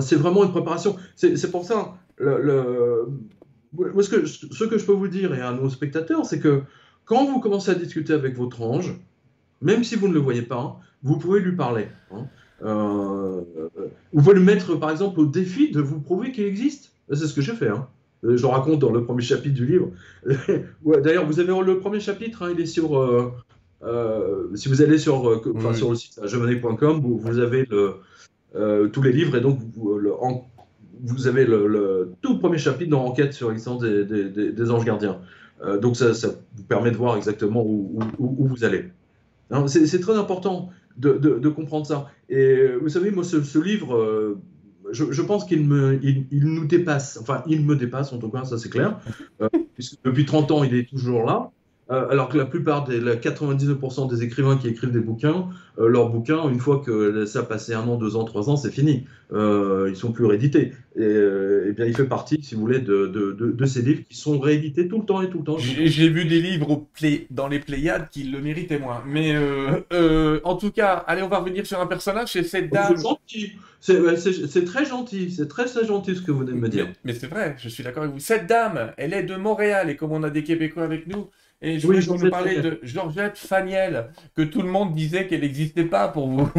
c'est vraiment une préparation. C'est pour ça, le, ce, que, ce que je peux vous dire et à nos spectateurs, c'est que quand vous commencez à discuter avec votre ange, même si vous ne le voyez pas, vous pouvez lui parler. Euh, vous pouvez le mettre, par exemple, au défi de vous prouver qu'il existe. C'est ce que j'ai fait. Hein. Euh, je raconte dans le premier chapitre du livre. D'ailleurs, vous avez le premier chapitre, hein, il est sur. Euh, euh, si vous allez sur, sur le site jemenet.com, vous, vous, avez le, tous les livres et donc vous, vous avez le, tout premier chapitre dans Enquête sur l'existence des, des, anges gardiens. donc ça, ça, vous permet de voir exactement où, où, vous allez. C'est très important de, comprendre ça. Et vous savez, moi, ce, livre je, pense qu'il nous dépasse. Enfin, il me dépasse, en tout cas, ça c'est clair. Euh, depuis 30 ans, il est toujours là. Euh, alors que la plupart des 99% des écrivains qui écrivent des bouquins, euh, leurs bouquins, une fois que ça a passé un an, deux ans, trois ans, c'est fini. Euh, ils sont plus réédités. Et, et, bien, il fait partie, si vous voulez, de, de, de, ces livres qui sont réédités tout le temps et tout le temps. J'ai vu des livres au play, dans les Pléiades qui le méritaient moins. Mais en tout cas, allez, on va revenir sur un personnage, c'est cette dame. C'est très gentil, c'est très, très gentil ce que vous venez de me dire. Mais, mais c'est vrai, je suis d'accord avec vous. Cette dame, elle est de Montréal et comme on a des Québécois avec nous, et je voulais vous parler de Georgette Faniel, que tout le monde disait qu'elle n'existait pas pour vous.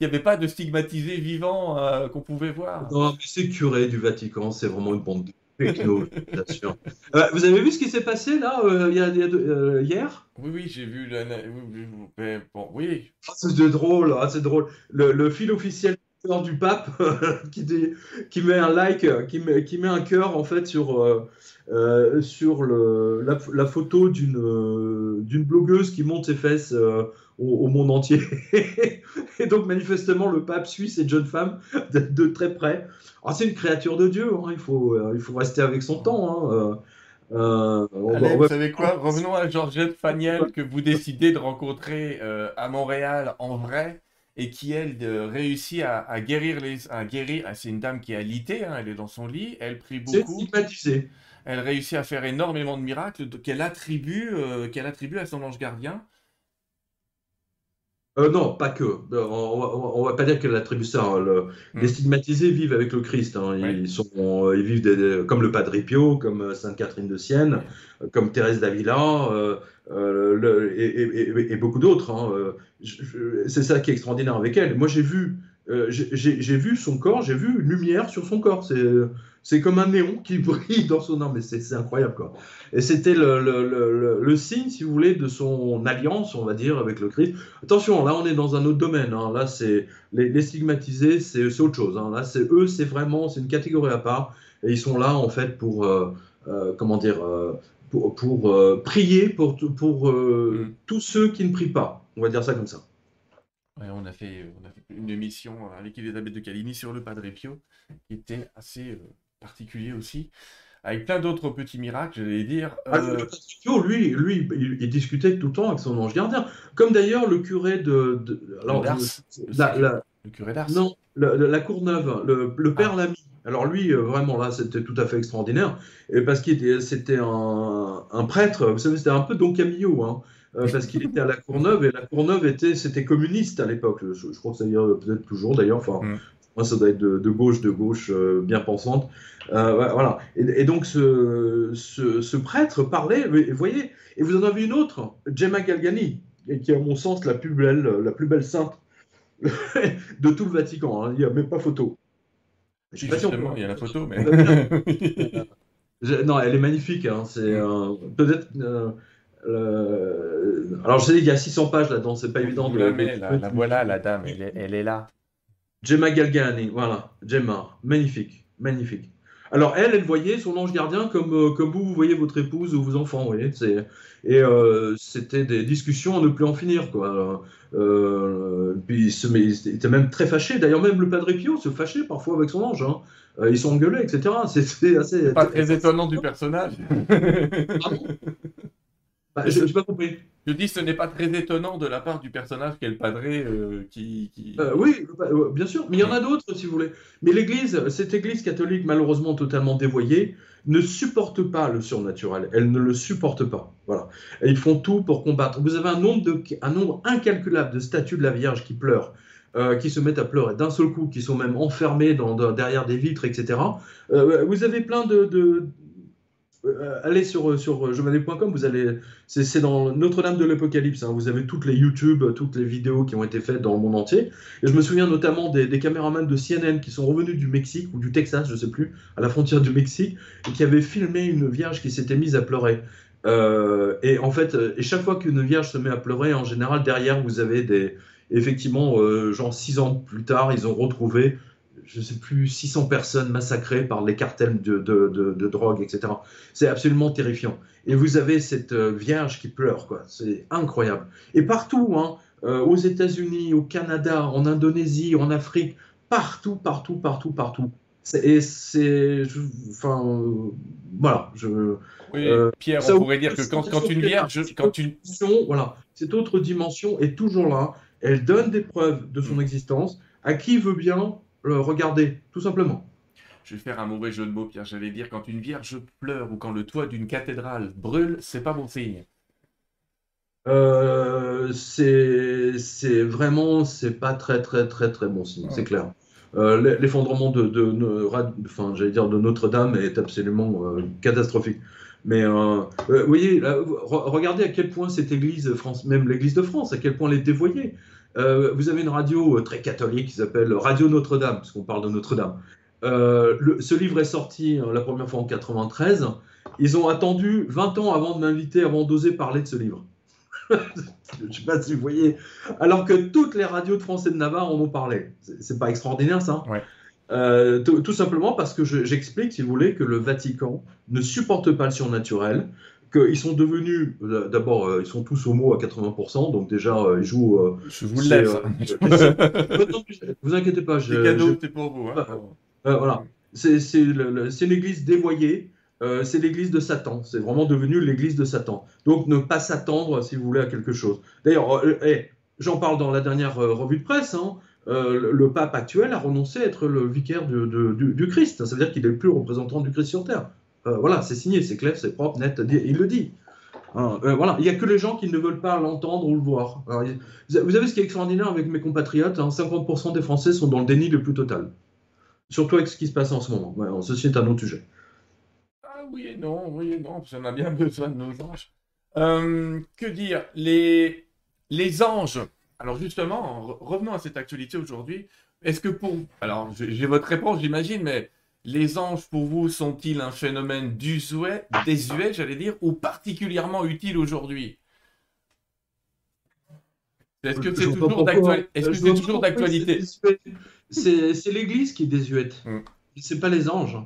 Il n'y avait pas de stigmatisé vivant euh, qu'on pouvait voir. Non, mais c'est curé du Vatican, c'est vraiment une bande de techno, bien sûr. Euh, vous avez vu ce qui s'est passé là, euh, y a, hier? Oui, oui, j'ai vu. Le... Bon, oui. Ah, c'est drôle, ah, c'est drôle. Le, le fil officiel du pape qui, qui met un like, qui met, qui met un cœur en fait sur, euh, euh, sur le, la, photo d'une euh, blogueuse qui monte ses fesses au, monde entier. et donc manifestement le pape suit cette jeune femme de, très près. Ah, c'est une créature de Dieu, hein, il, faut, il faut rester avec son temps. Hein, Vous savez quoi? Revenons à Georgette Faniel que vous décidez de rencontrer à Montréal en vrai et qui, elle, réussit à, guérir les. À guérir, ah, c'est une dame qui est alitée, hein, elle est dans son lit, elle prie beaucoup. Elle réussit à faire énormément de miracles qu'elle attribue, euh, qu'elle attribue à son ange gardien. Euh, non, pas que. Euh, on, ne va pas dire qu'elle attribue ça. Hein. Hmm. Les stigmatisés vivent avec le Christ. Hein. Ils, sont, ils vivent comme le Padre Pio, comme Sainte Catherine de Sienne, comme Thérèse d'Avila, euh, et, beaucoup d'autres. Hein, c'est ça qui est extraordinaire avec elle. Moi, j'ai vu, j'ai vu son corps, j'ai vu une lumière sur son corps. C'est comme un néon qui brille dans son âme, mais c'est incroyable. Quoi. Et c'était le, le, le, signe, si vous voulez, de son alliance, on va dire, avec le Christ. Attention, là, on est dans un autre domaine. Hein. Là, c'est les, les, stigmatisés, c'est autre chose. Hein. Là, c'est eux, c'est vraiment, c'est une catégorie à part. Et ils sont là, en fait, pour, comment dire, pour, euh, prier pour, pour euh, mm. tous ceux qui ne prient pas. On va dire ça comme ça. on, a fait, on a fait une émission avec Elisabeth de Caligny sur le Padre Pio, qui était assez euh, particulier aussi, avec plein d'autres petits miracles, j'allais dire. Ah, Pio, lui, lui il, discutait tout le temps avec son ange gardien, comme d'ailleurs le curé de... de alors, le, curé d'Ars Non, la Courneuve, le, le père ah. Lamy. Alors lui, euh, vraiment, là, c'était tout à fait extraordinaire. Et parce qu'il c'était un, un, prêtre, vous savez, c'était un peu Don Camillo, hein, euh, parce qu'il était à la Courneuve, et la Courneuve était, c'était communiste à l'époque. Je, crois que ça y est peut-être toujours, d'ailleurs. Enfin, mm. moi, ça doit être de, gauche, de gauche, euh, bien pensante. Voilà. Et, donc, ce, ce, prêtre parlait, vous voyez, et vous en avez une autre, Gemma Galgani, qui est, à mon sens, la plus belle, la plus belle sainte de tout le Vatican. Hein. Il n'y a même pas photo. Je sais pas il y a la photo, mais. non, elle est magnifique. Hein. C'est peut-être. Euh, alors, je sais, il y a 600 pages là-dedans, c'est pas évident. De... Mais, la, la, voilà, la dame, elle est, elle est là. Gemma Galgani, voilà, Gemma, magnifique, magnifique. Alors elle, elle voyait son ange gardien comme, euh, comme vous, vous voyez votre épouse ou vos enfants, vous voyez. Et euh, c'était des discussions à ne plus en finir, quoi. Euh, puis il, était même très fâché. D'ailleurs, même le Padre Pio se fâchait parfois avec son ange. Hein. ils sont engueulés, etc. C'est assez. Pas très étonnant du personnage. Ah bah, je n'ai pas compris. Je dis, ce n'est pas très étonnant de la part du personnage qu'est le padré euh, qui. Euh, oui, euh, bien sûr, mais il y en a d'autres si vous voulez. Mais l'Église, cette Église catholique malheureusement totalement dévoyée, ne supporte pas le surnaturel. Elle ne le supporte pas. Voilà. Et ils font tout pour combattre. Vous avez un nombre, de, un nombre incalculable de statues de la Vierge qui pleurent. qui se mettent à pleurer d'un seul coup, qui sont même enfermés dans, derrière des vitres, etc. vous avez plein de, euh, allez sur, euh, sur euh, vous allez, c'est dans Notre-Dame de l'Apocalypse, hein. vous avez toutes les YouTube, toutes les vidéos qui ont été faites dans le monde entier. Et je me souviens notamment des, caméramans de CNN qui sont revenus du Mexique ou du Texas, je sais plus, à la frontière du Mexique, et qui avaient filmé une vierge qui s'était mise à pleurer. et en fait, et chaque fois qu'une vierge se met à pleurer, en général, derrière, vous avez des, effectivement, genre six ans plus tard, ils ont retrouvé je ne sais plus, 600 personnes massacrées par les cartels de, de, drogue, etc. C'est absolument terrifiant. Et vous avez cette euh, vierge qui pleure, quoi. C'est incroyable. Et partout, hein, euh, aux États-Unis, au Canada, en Indonésie, en Afrique, partout, partout, partout, partout. Et c'est. Enfin. voilà. Je, oui, Pierre, on pourrait dire que quand, quand une vierge. Quand une... Voilà. Cette autre dimension est toujours là. Elle donne des preuves de son mm. existence à qui veut bien le regarder, tout simplement. Je vais faire un mauvais jeu de mots, Pierre. J'allais dire quand une vierge pleure ou quand le toit d'une cathédrale brûle, c'est pas bon signe. Euh, c'est vraiment, c'est pas très très très très bon signe, c'est clair. Euh, l'effondrement de, de, enfin, j'allais dire de Notre-Dame est absolument euh, catastrophique. Mais vous voyez, regardez à quel point cette église, France, même l'église de France, à quel point elle est dévoyée. Vous avez une radio très catholique qui s'appelle Radio Notre-Dame, puisqu'on parle de Notre-Dame. ce livre est sorti la première fois en 93. Ils ont attendu 20 ans avant de m'inviter, avant d'oser parler de ce livre. je ne sais pas si vous voyez. Alors que toutes les radios de France et de Navarre en ont parlé. C'est pas extraordinaire ça euh, tout, simplement parce que j'explique, si vous voulez, que le Vatican ne supporte pas le surnaturel, qu'ils sont devenus, euh, d'abord, euh, ils sont tous homo à 80%, donc déjà, ils jouent. je vous le laisse. vous inquiétez pas. C'est cadeau, c'est pour vous. Hein. voilà. C'est l'église dévoyée euh, c'est l'église de Satan. C'est vraiment devenu l'église de Satan. Donc ne pas s'attendre, si vous voulez, à quelque chose. D'ailleurs, euh, eh, j'en parle dans la dernière euh, revue de presse. Hein. le pape actuel a renoncé à être le vicaire du, Christ. Ça veut dire qu'il n'est plus représentant du Christ sur terre. Voilà, c'est signé, c'est clair, c'est propre, net, il le dit. Hein, voilà, il n'y a que les gens qui ne veulent pas l'entendre ou le voir. vous savez ce qui est extraordinaire avec mes compatriotes 50% hein, des Français sont dans le déni le plus total. Surtout avec ce qui se passe en ce moment. ceci est un autre sujet oui et non, oui et non, parce a bien besoin de nos anges. Euh, que dire? Les, les anges. Alors justement, revenons à cette actualité aujourd'hui. Est-ce que pour... Alors j'ai votre réponse, j'imagine, mais les anges pour vous sont-ils un phénomène désuet, désuet j'allais dire, ou particulièrement utile aujourd'hui? Est-ce que c'est toujours d'actualité? C'est l'Église qui est désuète. Ce hum. C'est pas les anges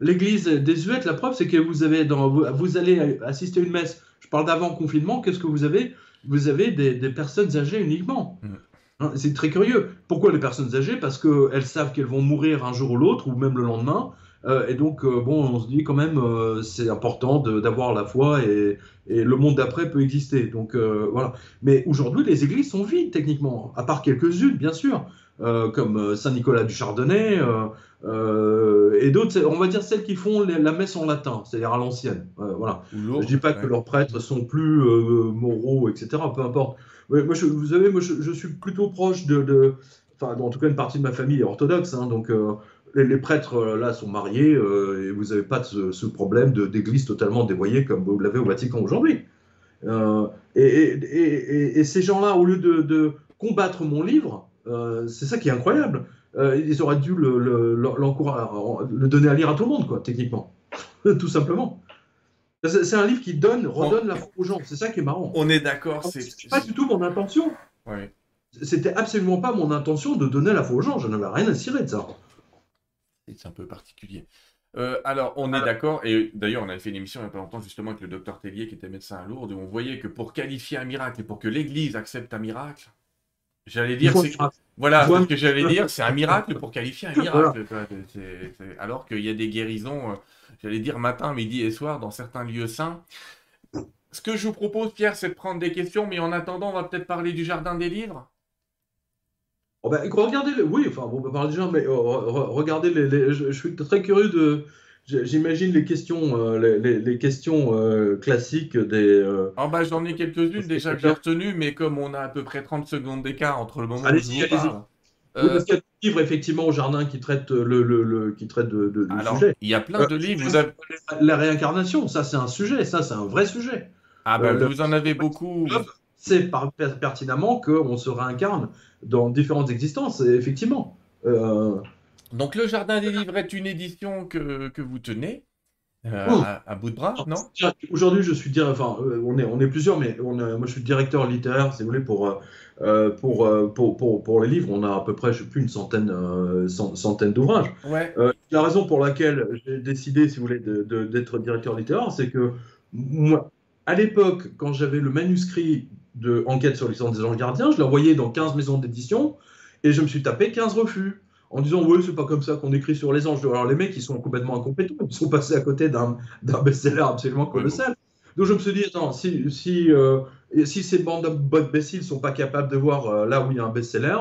l'Église désuète, la preuve, c'est que vous, avez dans, vous allez assister à une messe. Je parle d'avant confinement. Qu'est-ce que vous avez? Vous avez des, personnes âgées uniquement. Mm. Hein, c'est très curieux. Pourquoi les personnes âgées? Parce qu'elles savent qu'elles vont mourir un jour ou l'autre, ou même le lendemain. Euh, et donc, euh, bon, on se dit quand même, euh, c'est important d'avoir la foi et, le monde d'après peut exister. Donc, voilà. Mais aujourd'hui, les églises sont vides, techniquement, à part quelques-unes, bien sûr. Comme Saint-Nicolas du Chardonnay, euh, et d'autres, on va dire celles qui font la messe en latin, c'est-à-dire à, l'ancienne. voilà. Je dis pas que leurs prêtres sont plus moraux, etc. Peu importe. moi, vous savez, moi, je, suis plutôt proche de, enfin, en tout cas, une partie de ma famille est orthodoxe, hein, donc les, prêtres là sont mariés et vous n'avez pas ce, problème d'église totalement dévoyée comme vous l'avez au Vatican aujourd'hui. Et, ces gens-là, au lieu de combattre mon livre, euh, c'est ça qui est incroyable. Euh, ils auraient dû le, le, le, donner à lire à tout le monde, quoi, techniquement. tout simplement. C'est un livre qui donne, redonne la foi aux gens. C'est ça qui est marrant. On est d'accord. C'est pas du tout mon intention. C'était absolument pas mon intention de donner la foi aux gens. Je n'avais rien à cirer de ça. C'est un peu particulier. Euh, alors, on est d'accord, et d'ailleurs, on avait fait une émission il n'y a pas longtemps justement avec le docteur Tellier qui était médecin à Lourdes, où on voyait que pour qualifier un miracle et pour que l'Église accepte un miracle, J'allais dire, voilà, ce que j'allais dire, c'est un miracle pour qualifier un miracle. Alors qu'il y a des guérisons, euh, j'allais dire matin, midi et soir dans certains lieux saints. Ce que je vous propose, Pierre, c'est de prendre des questions, mais en attendant, on va peut-être parler du jardin des livres. Oh ben, regardez, oui, enfin, on peut parler du jardin, mais euh, regardez, les, je, suis très curieux de, J'imagine les questions, euh, les, questions euh, classiques des. Euh, ah bah j'en ai quelques-unes déjà que j'ai retenues, mais comme on a à peu près 30 secondes d'écart entre le moment où je vous parle. Oui, parce qu'il y a des livres effectivement au jardin qui traitent le, le, qui traitent de, de, Alors, sujet. Il y a plein de livres. Vous avez... La réincarnation, ça c'est un sujet, ça c'est un vrai sujet. Ah bah vous en avez beaucoup. C'est pertinemment qu'on se réincarne dans différentes existences, effectivement. Donc le Jardin des Livres est une édition que, que vous tenez euh, oh. à, bout de bras, non? Aujourd'hui, je suis enfin, euh, on est on est plusieurs, mais on moi je suis directeur littéraire, si vous voulez, pour euh, pour, pour, pour, pour, les livres. On a à peu près, je sais plus, une centaine centaine d'ouvrages. Ouais. la raison pour laquelle j'ai décidé, si vous voulez, d'être directeur littéraire, c'est que moi, à l'époque, quand j'avais le manuscrit de Enquête sur l'histoire des anges gardiens, je envoyé dans 15 maisons d'édition et je me suis tapé 15 refus en disant oui, c'est pas comme ça qu'on écrit sur les anges. Alors les mecs, ils sont complètement incompétents, ils sont passés à côté d'un best-seller absolument colossal. Donc je me suis dit, attends, si, si, euh, si ces bandes d'imbéciles ne sont pas capables de voir euh, là où il y a un best-seller,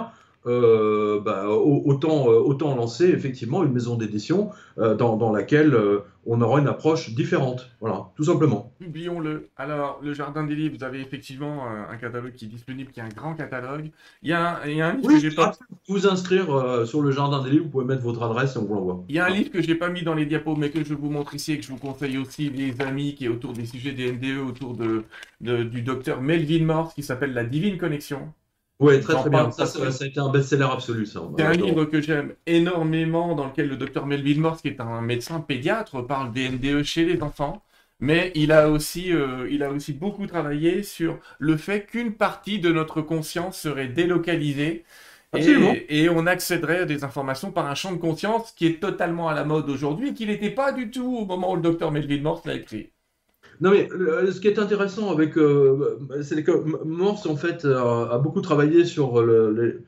euh, bah, autant, euh, autant lancer effectivement une maison d'édition euh, dans, dans, laquelle on aura une approche différente. Voilà, tout simplement. Oublions-le. Alors, le Jardin des Livres, vous avez effectivement un catalogue qui est disponible, qui est un grand catalogue. Il y a un, il y a un livre que j'ai pas. Vous inscrire sur le Jardin des Livres, vous pouvez mettre votre adresse et on vous l'envoie. Il y a un livre que j'ai pas mis dans les diapos, mais que je vous montre ici et que je vous conseille aussi, les amis, qui est autour des sujets des NDE, autour de, de du docteur Melvin Morse, qui s'appelle La Divine Connexion. Oui, très très bien. Ça, ça, a été un best-seller absolu, ça. C'est un livre que j'aime énormément, dans lequel le docteur Melville Morse, qui est un médecin pédiatre, parle des NDE chez les enfants. Mais il a aussi, euh, il a aussi beaucoup travaillé sur le fait qu'une partie de notre conscience serait délocalisée et, et, on accéderait à des informations par un champ de conscience qui est totalement à la mode aujourd'hui et qui n'était pas du tout au moment où le docteur Melville Morse l'a écrit. Non, mais ce qui est intéressant avec. Euh, c'est que Morse, en fait, a, beaucoup travaillé sur le.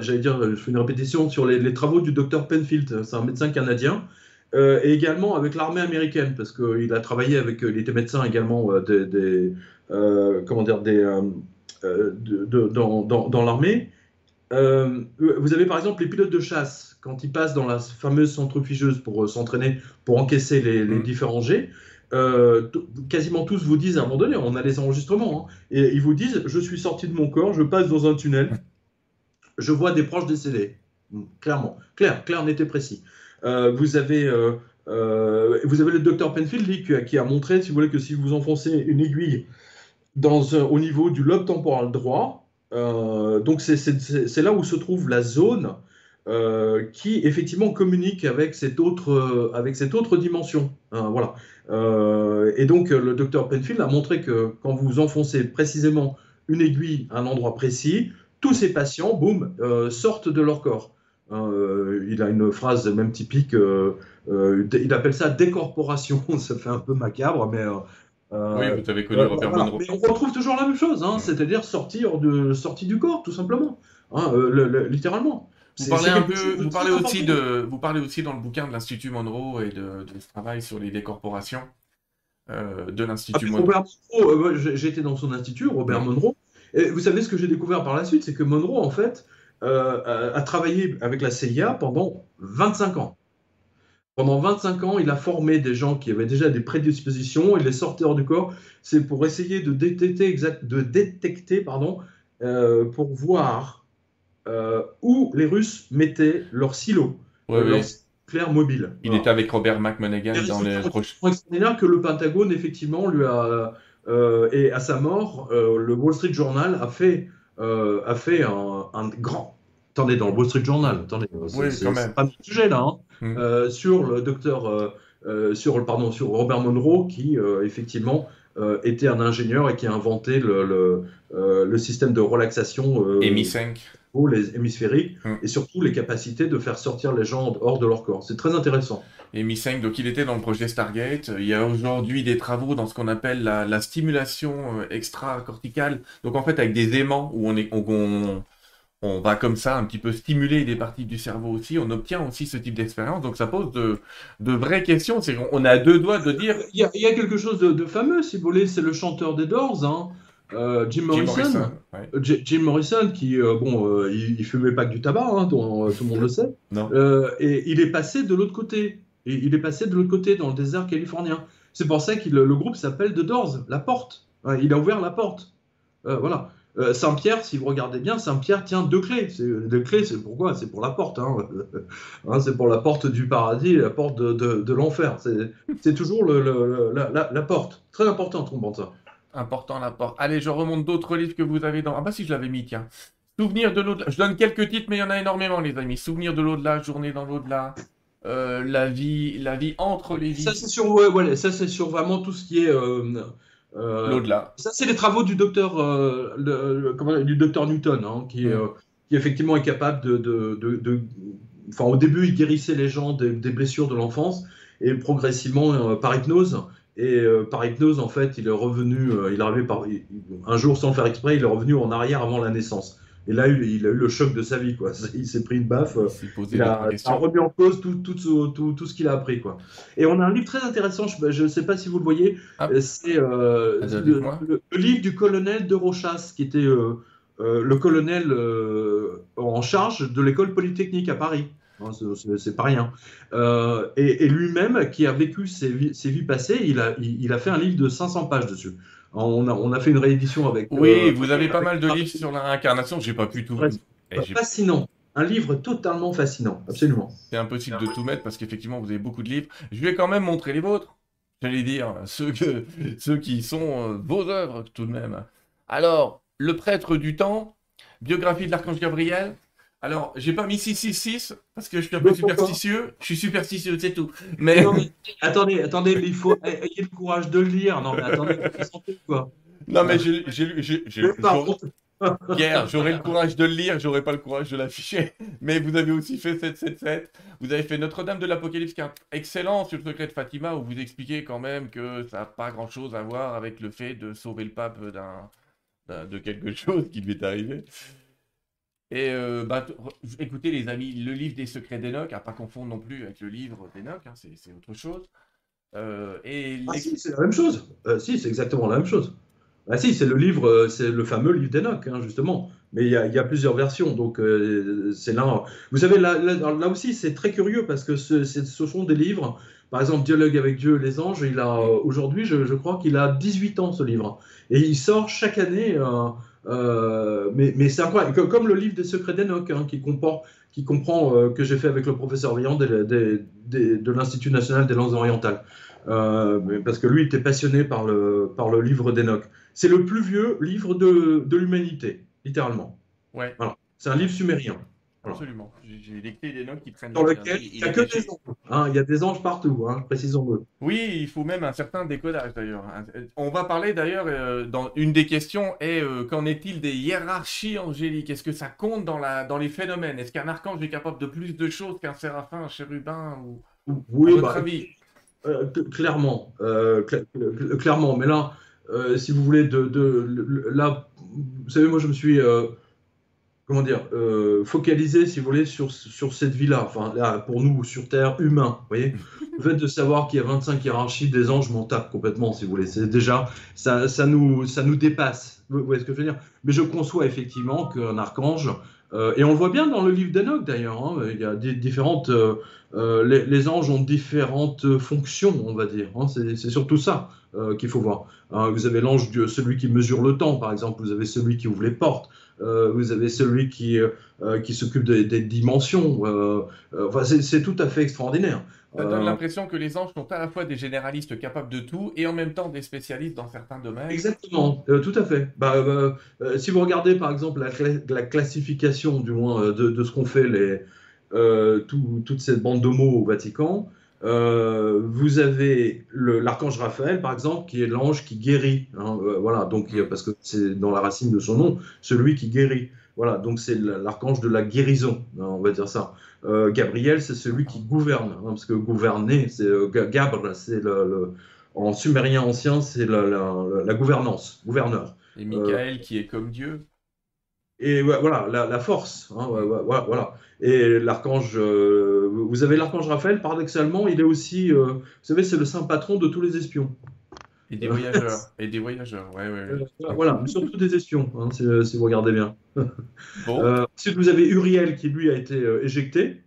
J'allais dire, je fais une répétition, sur les, travaux du docteur Penfield. C'est un médecin canadien. Euh, et également avec l'armée américaine, parce qu'il a travaillé avec. Il était médecin également euh, des. comment dire des, de, dans, dans, dans l'armée. vous avez par exemple les pilotes de chasse, quand ils passent dans la fameuse centrifugeuse pour s'entraîner, pour encaisser les, les mmh. différents jets. Euh, quasiment tous vous disent à un moment donné, on a les enregistrements, hein, et ils vous disent Je suis sorti de mon corps, je passe dans un tunnel, je vois des proches décédés. Hmm, clairement, clair, clair, n'était précis. Euh, vous, avez, euh, vous avez le docteur Penfield qui, a montré, si vous voulez, que si vous enfoncez une aiguille dans au niveau du lobe temporal droit, donc c'est là où se trouve la zone qui effectivement communique avec cette autre, avec cette autre dimension. Hein, voilà. Euh, et donc le docteur Penfield a montré que quand vous enfoncez précisément une aiguille à un endroit précis, tous ces patients, boum, sortent de leur corps. Hein, il a une phrase même typique, il appelle ça décorporation, ça fait un peu macabre, mais oui, vous avez connu Robert Monroe. Mais on retrouve toujours la même chose, hein, c'est-à-dire sortir de sortie du corps, tout simplement, hein, littéralement. Vous parlez un peu, vous parlez aussi de, vous parlez aussi dans le bouquin de l'Institut Monroe et de, ce travail sur les décorporations euh, de l'Institut ah, Monroe. Euh, j'étais dans son institut, Robert Monroe. Et vous savez ce que j'ai découvert par la suite, c'est que Monroe en fait euh, a travaillé avec la CIA pendant 25 ans. Pendant 25 ans, il a formé des gens qui avaient déjà des prédispositions, il les sortait hors du corps. C'est pour essayer de détecter, exact, de détecter pardon, pour voir euh, où les Russes mettaient leurs silos, ouais, leurs clairs mobiles. Il était avec Robert McMonaghan dans les proches. extraordinaire que le Pentagone, effectivement, lui a. Euh, et à sa mort, euh, le Wall Street Journal a fait, a fait un, grand. Attendez, dans le Wall Street Journal, attendez, c'est pas le sujet là, hein, hmm. sur le docteur, sur, pardon, sur Robert Monroe, qui effectivement était un ingénieur et qui a inventé le, le, le système de relaxation. MI5 les hémisphériques, hum. et surtout les capacités de faire sortir les gens hors de leur corps. C'est très intéressant. Et Mi 5, donc il était dans le projet Stargate. Il y a aujourd'hui des travaux dans ce qu'on appelle la, stimulation euh, extracorticale. Donc en fait avec des aimants où on, est, on, on, va comme ça un petit peu stimuler des parties du cerveau aussi. On obtient aussi ce type d'expérience. Donc ça pose de, de vraies questions. C'est on a deux doigts de dire. Il y a, il y a quelque chose de, de, fameux, si vous voulez. C'est le chanteur des Doors. Hein. Euh, Jim Morrison, Jim Morrison, qui, euh, bon, euh, il, fumait pas que du tabac, hein, tout le monde le sait. et il est passé de l'autre côté. Et il est passé de l'autre côté, dans le désert californien. C'est pour ça que le, groupe s'appelle The Doors, la porte. il a ouvert la porte. voilà. Saint-Pierre, si vous regardez bien, Saint-Pierre tient deux clés. Deux clés, c'est pourquoi? C'est pour la porte. Hein. hein. c'est pour la porte du paradis et la porte de, l'enfer. C'est toujours le, la, porte. Très important, on ça. Important l'apport. Allez, je remonte d'autres livres que vous avez dans. Ah bah si, je l'avais mis, tiens. Souvenir de l'au-delà. Je donne quelques titres, mais il y en a énormément, les amis. Souvenir de l'au-delà, journée dans l'au-delà. Euh, la vie, la vie entre les vies. Ça c'est sur, ouais, ça c'est sur vraiment tout ce qui est euh, euh, l'au-delà. Ça c'est les travaux du docteur, le, comment, du docteur Newton, hein, qui, mm. qui effectivement est capable de, de, de, enfin au début il guérissait les gens des, des blessures de l'enfance et progressivement par hypnose et euh, par hypnose, en fait, il est revenu, euh, il est arrivé par, un jour sans le faire exprès, il est revenu en arrière avant la naissance. Et là, il, a eu le choc de sa vie, quoi. Il s'est pris une baffe. Il, a, remis en cause tout, tout, tout, tout ce qu'il a appris, quoi. Et on a un livre très intéressant, je ne sais pas si vous le voyez, ah. c'est le, livre du colonel de Rochas, qui était le colonel en charge de l'école polytechnique à Paris. Hein, c'est pas rien. Euh, et, lui-même, qui a vécu ses, vies passées, il a, il, a fait un livre de 500 pages dessus. On a, on a fait une réédition avec. Oui, euh, vous avez pas mal de livres sur la réincarnation, j'ai pas pu tout. Fascinant. Un livre totalement fascinant, absolument. C'est impossible de tout mettre parce qu'effectivement, vous avez beaucoup de livres. Je vais quand même montrer les vôtres. J'allais dire, ceux, que, ceux qui sont euh, vos œuvres tout de même. Alors, Le prêtre du temps, biographie de l'archange Gabriel, alors, j'ai pas mis 666 parce que je suis un peu superstitieux. Je suis superstitieux, c'est tout. Mais... attendez, attendez, il faut ayez le courage de le lire. Non, mais attendez, quoi. Non, mais j'ai lu. Pierre, j'aurais le courage de le lire, j'aurais pas le courage de l'afficher. Mais vous avez aussi fait 777. Vous avez fait Notre-Dame de l'Apocalypse, qui est excellent sur le secret de Fatima, où vous expliquez quand même que ça n'a pas grand-chose à voir avec le fait de sauver le pape d'un, de quelque chose qui lui est arrivé. Et euh, bah, écoutez les amis, le livre des secrets d'Enoch, à pas confondre non plus avec le livre d'Enoch, hein, c'est autre chose. Euh, et ah si, c'est la même chose. Euh, si, c'est exactement la même chose. Ah si, c'est le livre, c'est le fameux livre d'Enoch, hein, justement. Mais il y, a plusieurs versions, donc c'est là. Vous savez, là, là, aussi, c'est très curieux parce que ce, ce, sont des livres. Par exemple, Dialogue avec Dieu, les anges. Il a aujourd'hui, je, je, crois qu'il a 18 ans ce livre, et il sort chaque année. Euh, mais, mais c'est incroyable, comme le livre des secrets d'Enoch, hein, qui, comprend, qui comprend euh, que j'ai fait avec le professeur Vian de, de l'Institut national des langues orientales. Euh, parce que lui était passionné par le, par le livre d'Enoch. C'est le plus vieux livre de, de l'humanité, littéralement. Ouais. Voilà. C'est un livre sumérien. Absolument. J'ai des clés des notes qui traînent. Dans lequel il n'y a que des anges. Hein, il y a des anges partout, hein, précisons-le. Oui, il faut même un certain décodage d'ailleurs. On va parler d'ailleurs, euh, dans une des questions est euh, qu'en est-il des hiérarchies angéliques? Est-ce que ça compte dans, la, dans les phénomènes? Est-ce qu'un archange est capable de plus de choses qu'un séraphin, un chérubin ou... Oui, votre bah, avis? euh, clairement, clairement. Mais là, si vous voulez, de, de, là, vous savez, moi je me suis comment dire, euh, focaliser, si vous voulez, sur, sur cette vie-là. Enfin, là, pour nous, sur Terre, humain, vous voyez. Le fait de savoir qu'il y a 25 hiérarchies des anges m'en tape complètement, si vous voulez. C'est déjà, ça, ça, nous, ça nous dépasse. Vous voyez ce que je veux dire? Mais je conçois effectivement qu'un archange, euh, et on le voit bien dans le livre d'Enoch d'ailleurs, hein, il y a des, différentes. Euh, euh, les, les, anges ont différentes fonctions, on va dire. Hein, c'est surtout ça qu'il faut voir. Hein, vous avez l'ange, celui qui mesure le temps, par exemple, vous avez celui qui ouvre les portes, vous avez celui qui, euh, qui s'occupe des, dimensions. Euh, enfin, c'est tout à fait extraordinaire. Ça donne l'impression que les anges sont à la fois des généralistes capables de tout et en même temps des spécialistes dans certains domaines. Exactement, tout à fait. Bah, si vous regardez par exemple la, classification, du moins, de, ce qu'ont fait les, toute cette bande d'homos au Vatican, euh, vous avez l'archange Raphaël, par exemple, qui est l'ange qui guérit. Hein, euh, voilà, donc parce que c'est dans la racine de son nom, celui qui guérit. Voilà, donc c'est l'archange de la guérison, hein, on va dire ça. Euh, Gabriel, c'est celui qui gouverne, hein, parce que gouverner, c'est Gabre, c'est le, en sumérien ancien, c'est la, la, gouvernance, gouverneur. Et Michael qui est comme Dieu. Et voilà, la, force. Hein, voilà, Et l'archange, euh, vous avez l'archange Raphaël, paradoxalement, il est aussi, euh, vous savez, c'est le saint patron de tous les espions. Et des voyageurs. Et des voyageurs, ouais, ouais. Euh, voilà, mais surtout des espions, hein, si, vous regardez bien. Bon. ensuite, vous avez Uriel qui, lui, a été éjecté.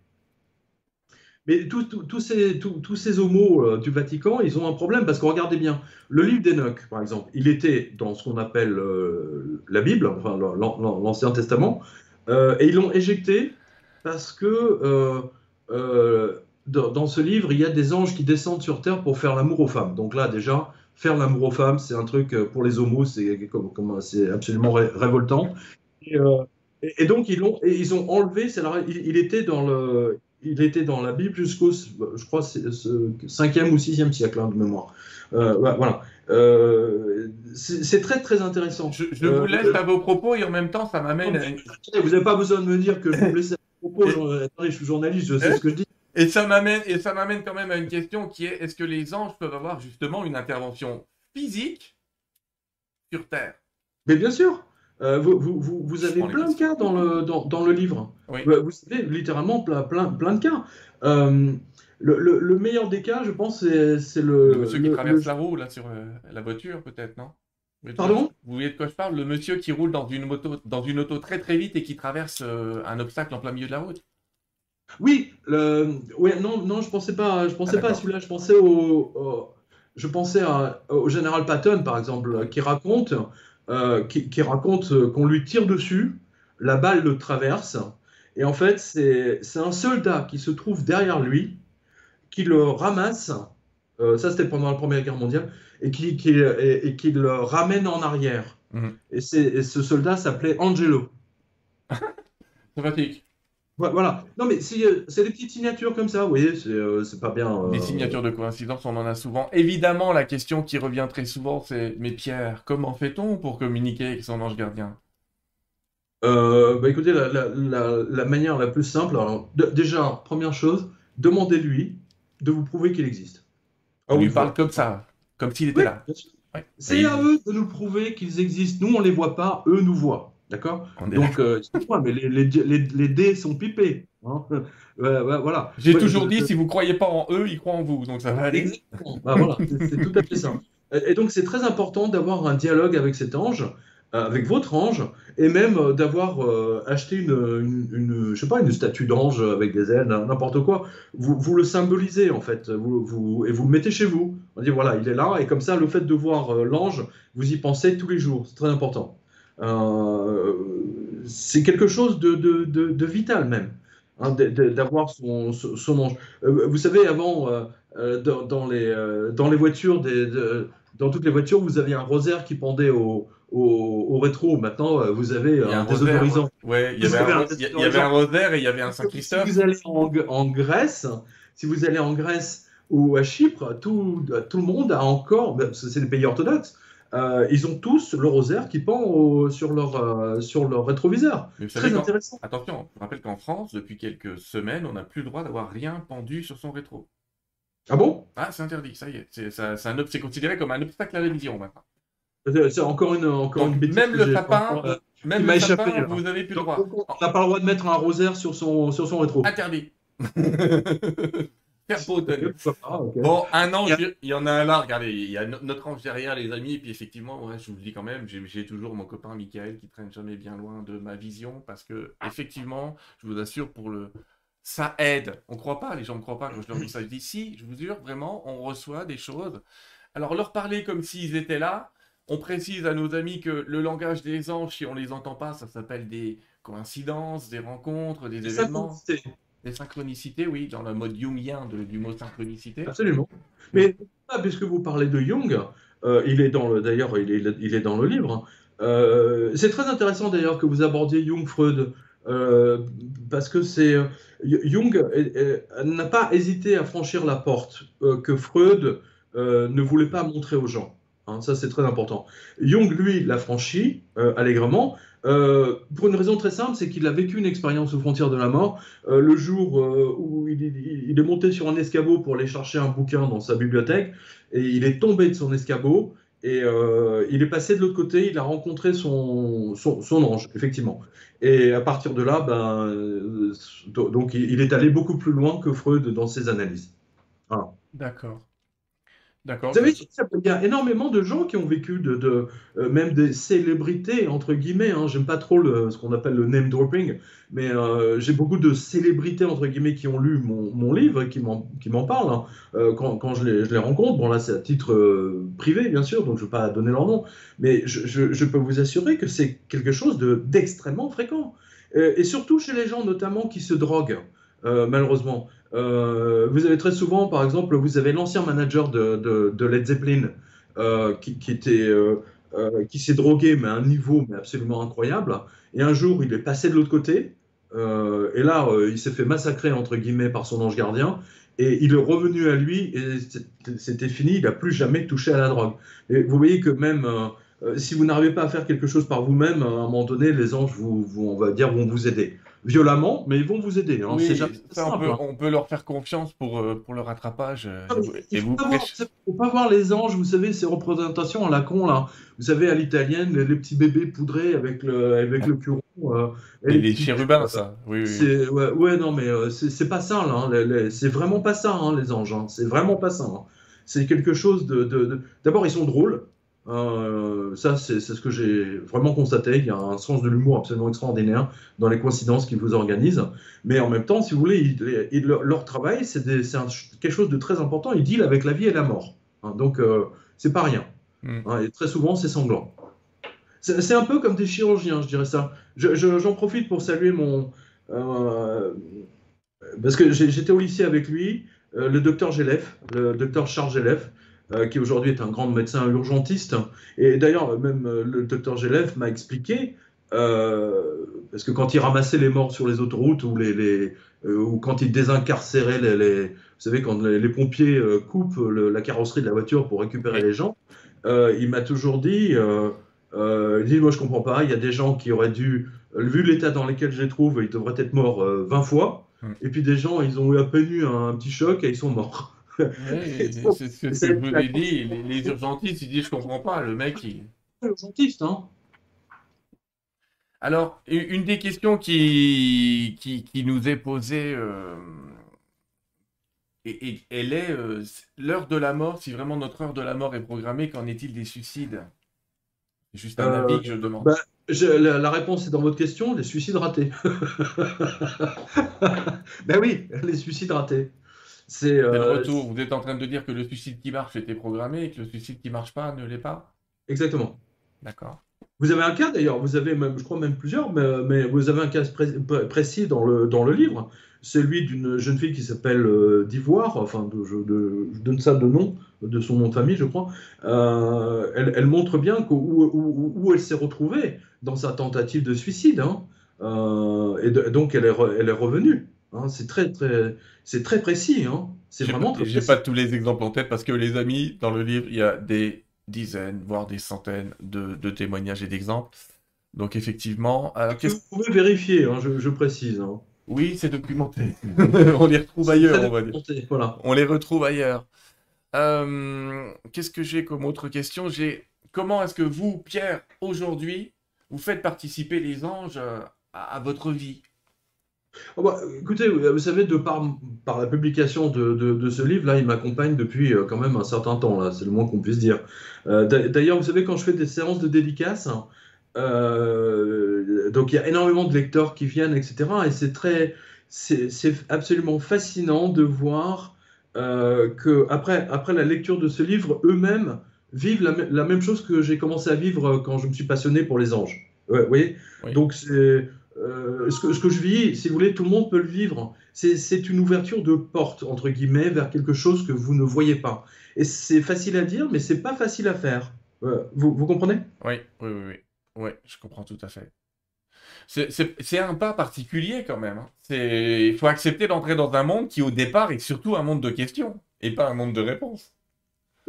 Mais tous ces, ces homos euh, du Vatican, ils ont un problème parce que regardez bien, le livre d'Enoch, par exemple, il était dans ce qu'on appelle euh, la Bible, enfin l'Ancien Testament, euh, et ils l'ont éjecté parce que dans, ce livre, il y a des anges qui descendent sur terre pour faire l'amour aux femmes. Donc là, déjà, faire l'amour aux femmes, c'est un truc pour les homos, c'est absolument révoltant. Et, donc ils ont, ils ont enlevé, il, était dans le, il était dans la Bible jusqu'au, je crois, 5e ou 6e siècle hein, de mémoire. Euh, voilà. Euh, c'est très très intéressant. Je, vous euh, laisse à vos propos et en même temps ça m'amène. À... Vous n'avez pas besoin de me dire que je vous laisse à vos propos. Attendez, je suis journaliste, je sais ce que je dis. Et ça m'amène et ça m'amène quand même à une question qui est est-ce que les anges peuvent avoir justement une intervention physique sur Terre? Mais bien sûr. Euh, vous, vous, vous, vous avez plein de cas dans le, dans, dans le livre. Oui. Vous savez, littéralement plein, plein, plein de cas. Euh, le, le, le meilleur des cas, je pense, c'est le, Le monsieur qui le- traverse la roue, là, sur euh, la voiture, peut-être, non? Pardon? Vous voyez de quoi je parle? Le monsieur qui roule dans une moto, dans une auto très très vite et qui traverse euh, un obstacle en plein milieu de la route. Oui, le... ouais, non, non, je pensais pas, je pensais Ah, pas à celui-là. Je pensais au, au- je pensais à- au général Patton, par exemple, qui raconte, euh, qui, qui raconte euh, qu'on lui tire dessus, la balle le traverse, et en fait, c'est un soldat qui se trouve derrière lui, qui le ramasse. euh, ça, c'était pendant la Première Guerre mondiale, et qui, qui, et, et qui le ramène en arrière. Mhm. Et, et ce soldat s'appelait Angelo. Sympathique. Voilà. Non, mais c'est euh, c'est des petites signatures comme ça, vous voyez, c'est euh, c'est pas bien. euh, Des signatures de coïncidence, on en a souvent. Évidemment, la question qui revient très souvent, c'est Mais Pierre, comment fait-on pour communiquer avec son ange gardien? Euh, bah écoutez, la, la, la, la manière la plus simple, alors, de- déjà, première chose, demandez-lui de vous prouver qu'il existe. Ah On lui oui, parle comme ça, comme s'il était Oui, là. Ouais. C'est à eux de nous prouver qu'ils existent. Nous, on les voit pas, eux nous voient. D'accord Donc, euh, mais les, les, les, les dés sont pipés. hein. Voilà. J'ai Ouais, toujours je- dit, je- si vous croyez pas en eux, ils croient en vous, donc ça va aller. Exactement. Bah, voilà, c'est tout à fait ça. Et et donc, c'est très important d'avoir un dialogue avec cet ange, euh, avec votre ange, et même euh, d'avoir euh, acheté une, une, une- je sais pas, une statue d'ange avec des ailes, n'importe quoi. Vous, vous le symbolisez, en fait, vous, vous, et vous le mettez chez vous. On dit, voilà, il est là, et comme ça, le fait de voir euh, l'ange, vous y pensez tous les jours. C'est très important. Euh, c'est quelque chose de, de, de, de vital, même, hein, d'avoir son, son, ange. Euh, vous savez, avant... euh, dans, dans les, dans les voitures, des, dans toutes les voitures, vous aviez un rosaire qui pendait au, au, au rétro. Maintenant, vous avez un un rosaire, désodorisant. Ouais, il y avait un, il y avait rosaire et il y avait un Si Saint-Christophe. vous allez en, en Grèce, si vous allez en Grèce ou à Chypre, tout, tout le monde a encore, c'est des pays orthodoxes, euh, ils ont tous le rosaire qui pend au- sur, leur, euh, sur leur rétroviseur. Très intéressant. attention, je rappelle qu'en France, depuis quelques semaines, on n'a plus le droit d'avoir rien pendu sur son rétro. Ah bon? Ah, c'est interdit, ça y est. C'est ça- c'est un ob- c'est considéré comme un obstacle à la vision maintenant. C'est encore une, encore Donc, une bêtise. même le encore, euh, Même m'a le échappé, vous n'avez plus le droit. on n'a pas le droit de mettre un rosaire sur son, sur son rétro. Interdit. Bon, un ange, Il y il y en a un là, regardez, il y a no- notre ange derrière, les amis, et puis effectivement, ouais, je vous le dis quand même, j'ai toujours mon copain Michael qui traîne jamais bien loin de ma vision, parce que, effectivement, je vous assure, pour le. Ça aide. On croit pas, les gens ne croient pas quand je leur dis ça. Je dis si, je vous jure, vraiment, on reçoit des choses. Alors, leur parler comme s'ils étaient là, on précise à nos amis que le langage des anges, si on les entend pas, ça s'appelle des coïncidences, des rencontres, des événements. synchronicité. Des synchronicités, oui, dans le mode jungien du mot synchronicité. Absolument. Mais ah, puisque vous parlez de Jung, euh, il est dans le, d'ailleurs, il est, il est dans le livre. hein. Euh, c'est très intéressant d'ailleurs que vous abordiez Jung, Freud, euh, parce que c'est Jung n'a pas hésité à franchir la porte que Freud ne voulait pas montrer aux gens. Hein, ça, c'est très important. Jung, lui, l'a franchi allègrement. Euh, pour une raison très simple, c'est qu'il a vécu une expérience aux frontières de la mort. Euh, le jour euh, où il, est monté sur un escabeau pour aller chercher un bouquin dans sa bibliothèque, et il est tombé de son escabeau, et il est passé de l'autre côté, il a rencontré son, ange, effectivement. Et à partir de là, ben, donc il est allé beaucoup plus loin que Freud dans ses analyses. D'accord. Vous savez, il y a énormément de gens qui ont vécu, de, euh, même des célébrités, entre guillemets. Hein. J'aime pas trop ce qu'on appelle le name dropping, mais euh, j'ai beaucoup de célébrités, entre guillemets, qui ont lu mon, livre et qui m'en parlent hein. Euh, quand, je, les, rencontre. Bon, là, c'est à titre privé, bien sûr, donc je ne veux pas donner leur nom, mais je, peux vous assurer que c'est quelque chose de- d'extrêmement fréquent. Et surtout chez les gens, notamment, qui se droguent, malheureusement. Euh, vous avez très souvent, par exemple, vous avez l'ancien manager de, Led Zeppelin euh, euh, qui s'est drogué, mais à un niveau absolument incroyable. Et un jour, il est passé de l'autre côté. et là, il s'est fait massacrer entre guillemets par son ange gardien. Et il est revenu à lui et c'était- fini. Il n'a plus jamais touché à la drogue. Et vous voyez que même si vous n'arrivez pas à faire quelque chose par vous-même, à un moment donné, les anges, on va dire, vont vous aider. Violemment, mais ils vont vous aider. Hein. Oui, C'est jamais ça, on peut, hein. on peut leur faire confiance pour, euh, pour le rattrapage. euh, Ah, Il et faut pas, voir, prêchez- faut pas voir les anges, vous savez, ces représentations à la con, là. Vous savez, à l'italienne, les, les petits bébés poudrés avec le, avec le curon. euh, et Et les petits- chérubins, ça. Oui, oui. Ouais, ouais, non, mais euh, c'est pas ça, là. hein. Les- c'est vraiment pas ça, hein, les anges. hein. C'est vraiment pas ça. hein. C'est quelque chose de. de- de- D'abord, ils sont drôles. Euh, ça, c'est ce que j'ai vraiment constaté. Il y a un sens de l'humour absolument extraordinaire dans les coïncidences qu'ils vous organisent. Mais en même temps, si vous voulez, ils- ils- leur, leur travail, c'est quelque chose de très important. Ils dealent avec la vie et la mort. hein. donc, euh, c'est pas rien. Mm. hein, et très souvent, c'est sanglant. C'est un peu comme des chirurgiens, je dirais ça. Je- je- J'en profite pour saluer mon. euh, parce que j'étais au lycée avec lui, euh, le docteur Gélef, le docteur Charles Gélef, euh, qui aujourd'hui est un grand médecin urgentiste. Et d'ailleurs, même euh, le docteur Gélef m'a expliqué, euh, parce que quand il ramassait les morts sur les autoroutes ou, les, les- ou quand il désincarcérait les, les- vous savez, quand les, les pompiers coupent le- la carrosserie de la voiture pour récupérer les gens, il m'a toujours dit, il dit, moi je comprends pas, il y a des gens qui auraient dû, vu l'état dans lequel je les trouve, ils devraient être morts euh, 20 fois, Mm. et puis des gens, ils ont eu à peine eu un petit choc et ils sont morts. C'est ce que je vous ai dit. Les, les urgentistes, ils disent Je comprends pas. Le mec, il. Urgentiste, hein Alors, une des questions qui, qui, qui nous est posée, euh, et, et- elle est euh, l'heure de la mort, si vraiment notre heure de la mort est programmée, qu'en est-il des suicides? C'est juste un Euh, avis que je demande. bah, Je- la, la réponse est dans votre question, les suicides ratés. ben oui, les suicides ratés. C'est le euh, retour. Vous êtes en train de dire que le suicide qui marche était programmé et que le suicide qui marche pas ne l'est pas exactement. D'accord. Vous avez un cas d'ailleurs, vous avez même, je crois même plusieurs, mais, mais vous avez un cas pré- pré- précis dans le, dans le livre. Celui d'une jeune fille qui s'appelle euh, d'Ivoire, enfin de- je, de- je donne ça de nom, de son nom de famille, je crois. Euh, elle, elle montre bien où, où- où elle s'est retrouvée dans sa tentative de suicide. hein. Euh, et de- donc elle est, re- elle est revenue. Hein. C'est très, très, c'est très précis. hein. C'est vraiment pas, très j'ai pas tous les exemples en tête parce que les amis, dans le livre, il y a des dizaines, voire des centaines de, de témoignages et d'exemples. Donc effectivement, alors Que vous pouvez vérifier, hein, je, je précise. hein. Oui, c'est documenté. On les retrouve ailleurs, on va dire. Voilà. On les retrouve ailleurs. Euh, qu'est-ce que j'ai comme autre question? J'ai comment est-ce que vous, Pierre, aujourd'hui, vous faites participer les anges euh, à, à votre vie? Oh bah, écoutez, vous savez, de par, par la publication de, de- de ce livre, là, il m'accompagne depuis euh, quand même un certain temps, là, c'est le moins qu'on puisse dire. Euh, d'a- D'ailleurs, vous savez, quand je fais des séances de dédicaces, euh, donc il y a énormément de lecteurs qui viennent, etc. Et c'est très, c'est absolument fascinant de voir que après, après la lecture de ce livre, eux-mêmes vivent la, mê- la même chose que j'ai commencé à vivre quand je me suis passionné pour les anges. Ouais, vous voyez? Oui. Donc c'est euh, ce, que, je vis, si vous voulez, tout le monde peut le vivre. C'est une ouverture de porte, entre guillemets, vers quelque chose que vous ne voyez pas. Et c'est facile à dire, mais c'est pas facile à faire. Euh, vous, comprenez? Oui, oui, oui, oui. Je comprends tout à fait. C'est un pas particulier quand même. hein. Il faut accepter d'entrer dans un monde qui, au départ, est surtout un monde de questions et pas un monde de réponses.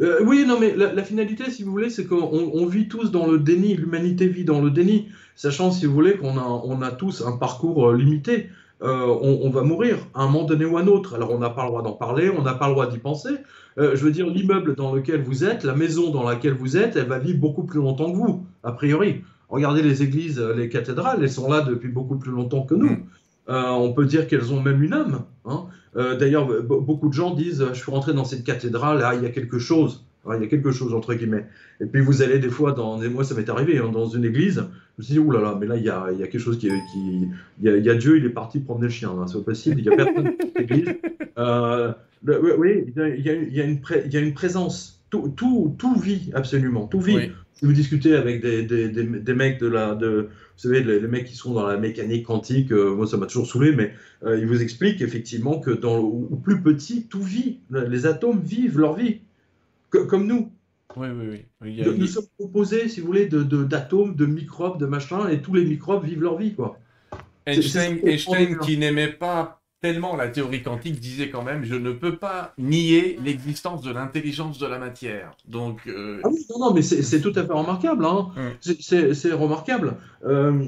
Euh, oui, non, mais la, finalité, si vous voulez, c'est qu'on on vit tous dans le déni. L'humanité vit dans le déni, sachant, si vous voulez, qu'on a, tous un parcours euh, limité. Euh, on, va mourir à un moment donné ou à un autre. Alors, on n'a pas le droit d'en parler, on n'a pas le droit d'y penser. Je veux dire, l'immeuble dans lequel vous êtes, la maison dans laquelle vous êtes, elle va vivre beaucoup plus longtemps que vous, a priori. Regardez les églises, les cathédrales, elles sont là depuis beaucoup plus longtemps que nous. Mm. Euh, on peut dire qu'elles ont même une âme. hein. Euh, D'ailleurs, be- beaucoup de gens disent Je suis rentré dans cette cathédrale, ah, il y a quelque chose. Ah, il y a quelque chose, entre guillemets. Et puis vous allez des fois, dans, moi ça m'est arrivé, hein, dans une église, je me suis dit Ouh là mais là il y a, quelque chose qui. qui il, y a, Dieu, il est parti promener le chien. hein, C'est possible, il y a personne dans cette église. Euh, oui, il y a, une, présence. Tout, tout, tout vit, absolument. Tout vit. Si vous discutez avec des, des, des, des mecs de la. De, vous savez, les, les mecs qui sont dans la mécanique quantique, euh, moi ça m'a toujours saoulé, mais euh, ils vous expliquent effectivement que dans le, au plus petit, tout vit. Les atomes vivent leur vie. Co- comme nous. Oui, oui, oui. Il y a- Nous, sommes composés, si vous voulez, de, de- d'atomes, de, microbes, de machins, et tous les microbes vivent leur vie, quoi. Einstein, Einstein, qui n'aimait pas tellement la théorie quantique, disait quand même Je ne peux pas nier l'existence de l'intelligence de la matière. Donc, euh, Ah oui, non, non, mais c'est tout à fait remarquable. Hein. Mm. C'est- remarquable. Euh,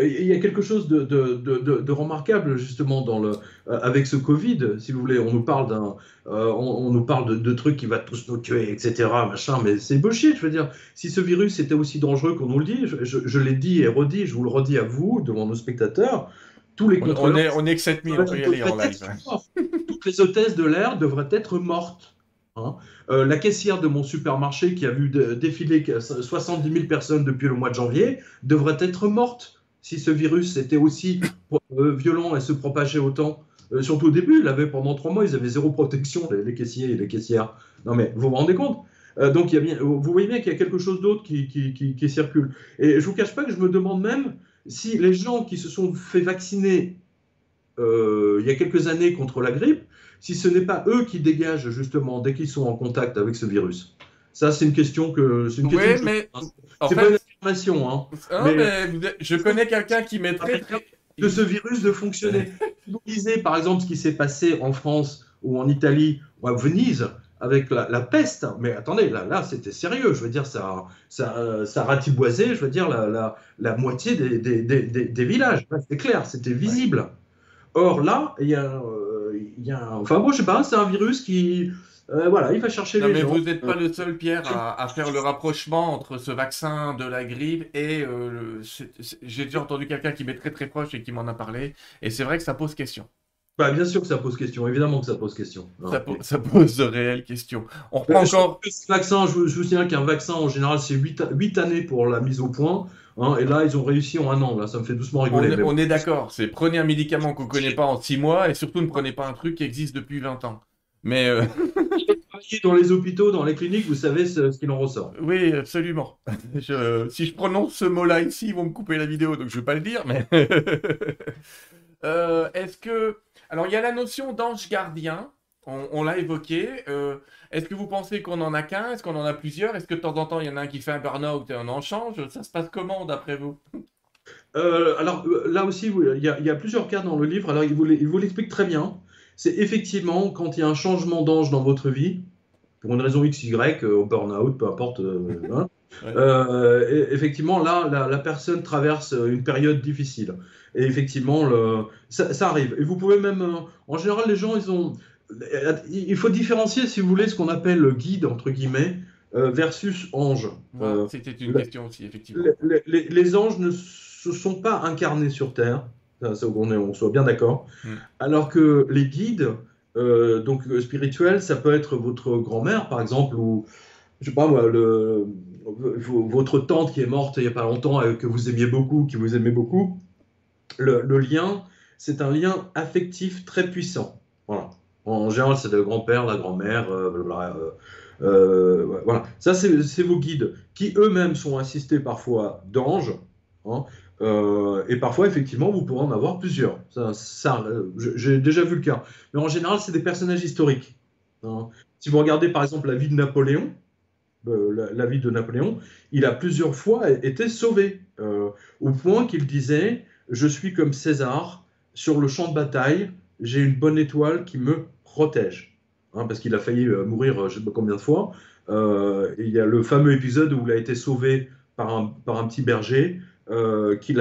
il y a quelque chose de, de, de, remarquable justement dans le, euh, avec ce Covid, si vous voulez. On nous parle d'un, on, nous parle de, trucs qui va tous nous tuer, etc. Machin, mais c'est bullshit. Je veux dire, si ce virus était aussi dangereux qu'on nous le dit, je, je, l'ai dit et redit, je vous le redis à vous, devant nos spectateurs, tous les On est, on est que 7000, on peut y aller en live. Toutes les hôtesses de l'air devraient être mortes. Hein. Euh, la caissière de mon supermarché qui a vu défiler 70 000 personnes depuis le mois de janvier devrait être morte si ce virus était aussi euh, violent et se propageait autant. Euh, surtout au début, il avait pendant trois mois, ils avaient zéro protection, les, caissiers et les caissières. Non mais vous vous rendez compte? Donc il y a bien, vous voyez bien qu'il y a quelque chose d'autre qui, qui, circule. Et je vous cache pas que je me demande même si les gens qui se sont fait vacciner il y a quelques années contre la grippe, si ce n'est pas eux qui dégagent justement dès qu'ils sont en contact avec ce virus Ça, c'est une question que. C'est une oui, mais. C'est pas une affirmation. Hein. Ah, mais... je connais quelqu'un qui mettrait. Que ce virus de fonctionner. vous lisez par exemple ce qui s'est passé en France ou en Italie ou à Venise avec la, peste. Mais attendez, là, là c'était sérieux. Je veux dire, ça, ça, ça ratiboisait, je veux dire, la, la, la moitié des, des, des, des villages. C'est clair, c'était visible. Or là, il y a il y a Enfin bon, je sais pas, c'est un virus qui... Euh, voilà, il va chercher non, les mais vous n'êtes pas le seul, Pierre, à, faire le rapprochement entre ce vaccin de la grippe et euh, j'ai déjà entendu quelqu'un qui m'est très très proche et qui m'en a parlé. Et c'est vrai que ça pose question. Bah, bien sûr que ça pose question, évidemment que ça pose question. Ça, pose de réelles questions. On reprend encore. vaccin, je, je vous souviens qu'un vaccin en général c'est 8, 8 années pour la mise au point. Hein, et là, ils ont réussi en un an. Là, ça me fait doucement rigoler. On est, d'accord. C'est prenez un médicament qu'on ne connaît pas en six mois et surtout ne prenez pas un truc qui existe depuis 20 ans. Mais euh... dans les hôpitaux, dans les cliniques, vous savez ce, qu'il en ressort. Oui, absolument. si je prononce ce mot-là ici, ils vont me couper la vidéo, donc je ne vais pas le dire. Mais euh, est-ce que alors il y a la notion d'ange gardien. On, l'a évoqué. Euh, est-ce que vous pensez qu'on en a qu'un? Est-ce qu'on en a plusieurs? Est-ce que de temps en temps, il y en a un qui fait un burn-out et on en change? Ça se passe comment, d'après vous? Euh, Alors, euh, là aussi, il y, a, plusieurs cas dans le livre. Alors, il vous, l'explique très bien. C'est effectivement quand il y a un changement d'ange dans votre vie, pour une raison X, Y, au burn-out, peu importe. Hein, effectivement, là, la, personne traverse une période difficile. Et effectivement, le, ça, ça, arrive. Et vous pouvez même, en général, les gens, ils ont, il faut différencier, si vous voulez, ce qu'on appelle le guide, entre guillemets, euh, versus ange. Euh, c'était une question aussi, effectivement. Les, anges ne se sont pas incarnés sur Terre, ça, on, on soit bien d'accord, hmm. alors que les guides, euh, donc spirituels, ça peut être votre grand-mère, par exemple, ou, je sais pas moi, le, votre tante qui est morte il n'y a pas longtemps, que vous aimiez beaucoup, qui vous aimait beaucoup. Le, lien, c'est un lien affectif très puissant. En général, c'est le grand-père, la grand-mère, euh, euh, euh, voilà. Ça, c'est vos guides qui eux-mêmes sont assistés parfois d'anges. Hein, et parfois, effectivement, vous pourrez en avoir plusieurs. Ça, J'ai déjà vu le cas. Mais en général, c'est des personnages historiques. Hein. Si vous regardez par exemple la vie de Napoléon, la, vie de Napoléon, il a plusieurs fois été sauvé, au point qu'il disait Je suis comme César, sur le champ de bataille, j'ai une bonne étoile qui me protège. Hein, parce qu'il a failli euh, mourir euh, je ne sais pas combien de fois. Euh, il y a le fameux épisode où il a été sauvé par un, petit berger a, qu'il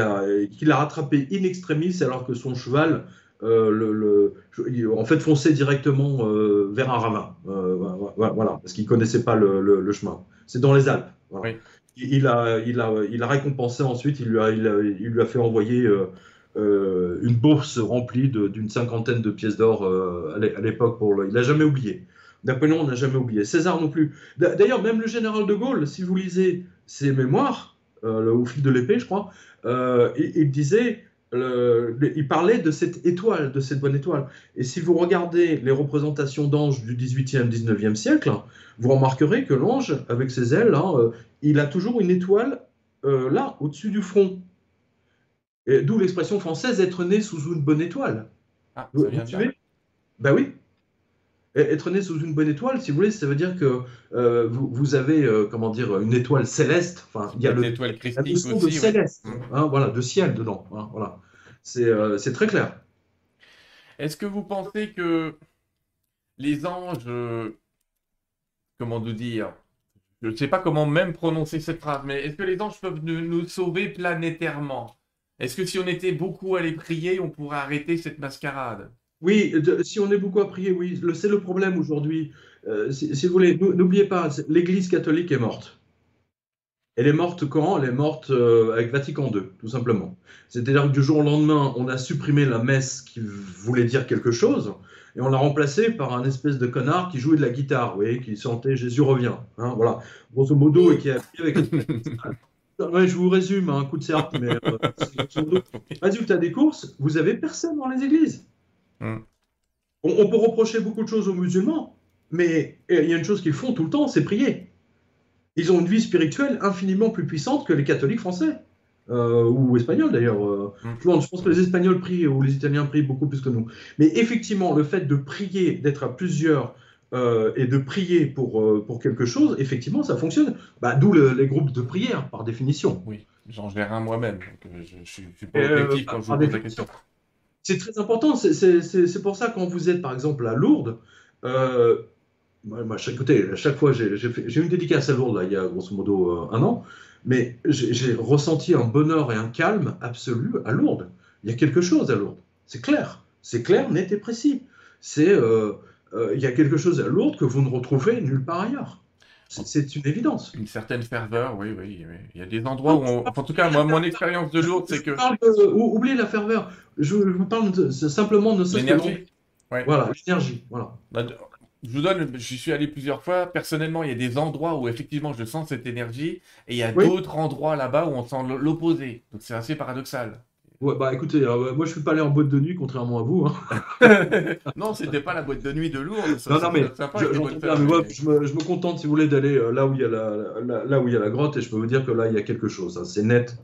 a rattrapé in extremis alors que son cheval le, en fait fonçait directement vers un ravin. voilà, parce qu'il ne connaissait pas le, le chemin. C'est dans les Alpes. Il, a, il, a, il a récompensé ensuite, il lui a, il, il lui a fait envoyer euh, une bourse remplie d'une cinquantaine de pièces d'or euh, à l'époque. Pour Il n'a jamais oublié. Napoléon n'a jamais oublié. César non plus. D'ailleurs, même le général de Gaulle, si vous lisez ses mémoires, euh, au fil de l'épée, je crois, il, disait, il parlait de cette étoile, de cette bonne étoile. Et si vous regardez les représentations d'anges du 18e, 19e siècle, vous remarquerez que l'ange, avec ses ailes, il a toujours une étoile là, au-dessus du front. D'où l'expression française être né sous une bonne étoile. Ah, ça vient de Ben oui. Être né sous une bonne étoile, si vous voulez, ça veut dire que euh, vous, avez, euh, comment dire, une étoile céleste. Enfin, il y a une étoile christique aussi, de céleste, mm. hein, voilà, de ciel dedans. Hein, voilà. Euh, c'est très clair. Est-ce que vous pensez que les anges, comment nous dire, je ne sais pas comment même prononcer cette phrase, mais est-ce que les anges peuvent nous sauver planétairement? Est-ce que si on était beaucoup à les prier, on pourrait arrêter cette mascarade? Oui, si on est beaucoup à prier, oui. C'est le problème aujourd'hui. Euh, si, vous voulez, n'oubliez pas, l'Église catholique est morte. Elle est morte quand? Elle est morte euh, avec Vatican II, tout simplement. C'est-à-dire que du jour au lendemain, on a supprimé la messe qui voulait dire quelque chose, et on l'a remplacé par un espèce de connard qui jouait de la guitare, vous voyez, qui chantait Jésus revient. Hein, voilà, grosso modo, et qui a avec. Ouais, je vous résume, un coup de serpe, mais euh, résultat des courses, vous avez personne dans les églises. Hmm. On, peut reprocher beaucoup de choses aux musulmans, mais il y a une chose qu'ils font tout le temps, c'est prier. Ils ont une vie spirituelle infiniment plus puissante que les catholiques français. Euh, ou espagnols d'ailleurs. Euh. Hmm. Je pense que les Espagnols prient ou les Italiens prient beaucoup plus que nous. Mais effectivement, le fait de prier, d'être à plusieurs euh, et de prier pour, pour quelque chose, effectivement, ça fonctionne. Bah, D'où les groupes de prière, par définition. Oui, j'en gère un moi-même, je, je, suis pas objectif quand je vous pose la question. C'est très important, c'est pour ça quand vous êtes par exemple à Lourdes, moi, écoutez, à chaque fois, j'ai une dédicace à Lourdes, là, il y a grosso modo un an, mais j'ai ressenti un bonheur et un calme absolu à Lourdes. Il y a quelque chose à Lourdes, c'est clair, c'est clair, net et précis. C'est euh, il y a quelque chose à Lourdes que vous ne retrouvez nulle part ailleurs. C'est une évidence. Une certaine ferveur, oui, oui. Il y a des endroits où, en tout cas, moi, mon expérience de Lourdes, c'est que. oubliez la ferveur. Je, vous parle simplement de l'énergie. Voilà, l'énergie. Voilà. Je vous donne, je suis allé plusieurs fois. Personnellement, il y a des endroits où effectivement je sens cette énergie, et il y a d'autres endroits là-bas où on sent l'opposé. Donc c'est assez paradoxal. Ouais, bah écoutez, euh, moi je suis pas allé en boîte de nuit, contrairement à vous. Hein. non, c'était pas la boîte de nuit de Lourdes. non, non, mais, je, me, contente, si vous voulez, d'aller euh, là, où il y a la, là où il y a la grotte, et je peux vous dire que là, il y a quelque chose, hein, c'est net.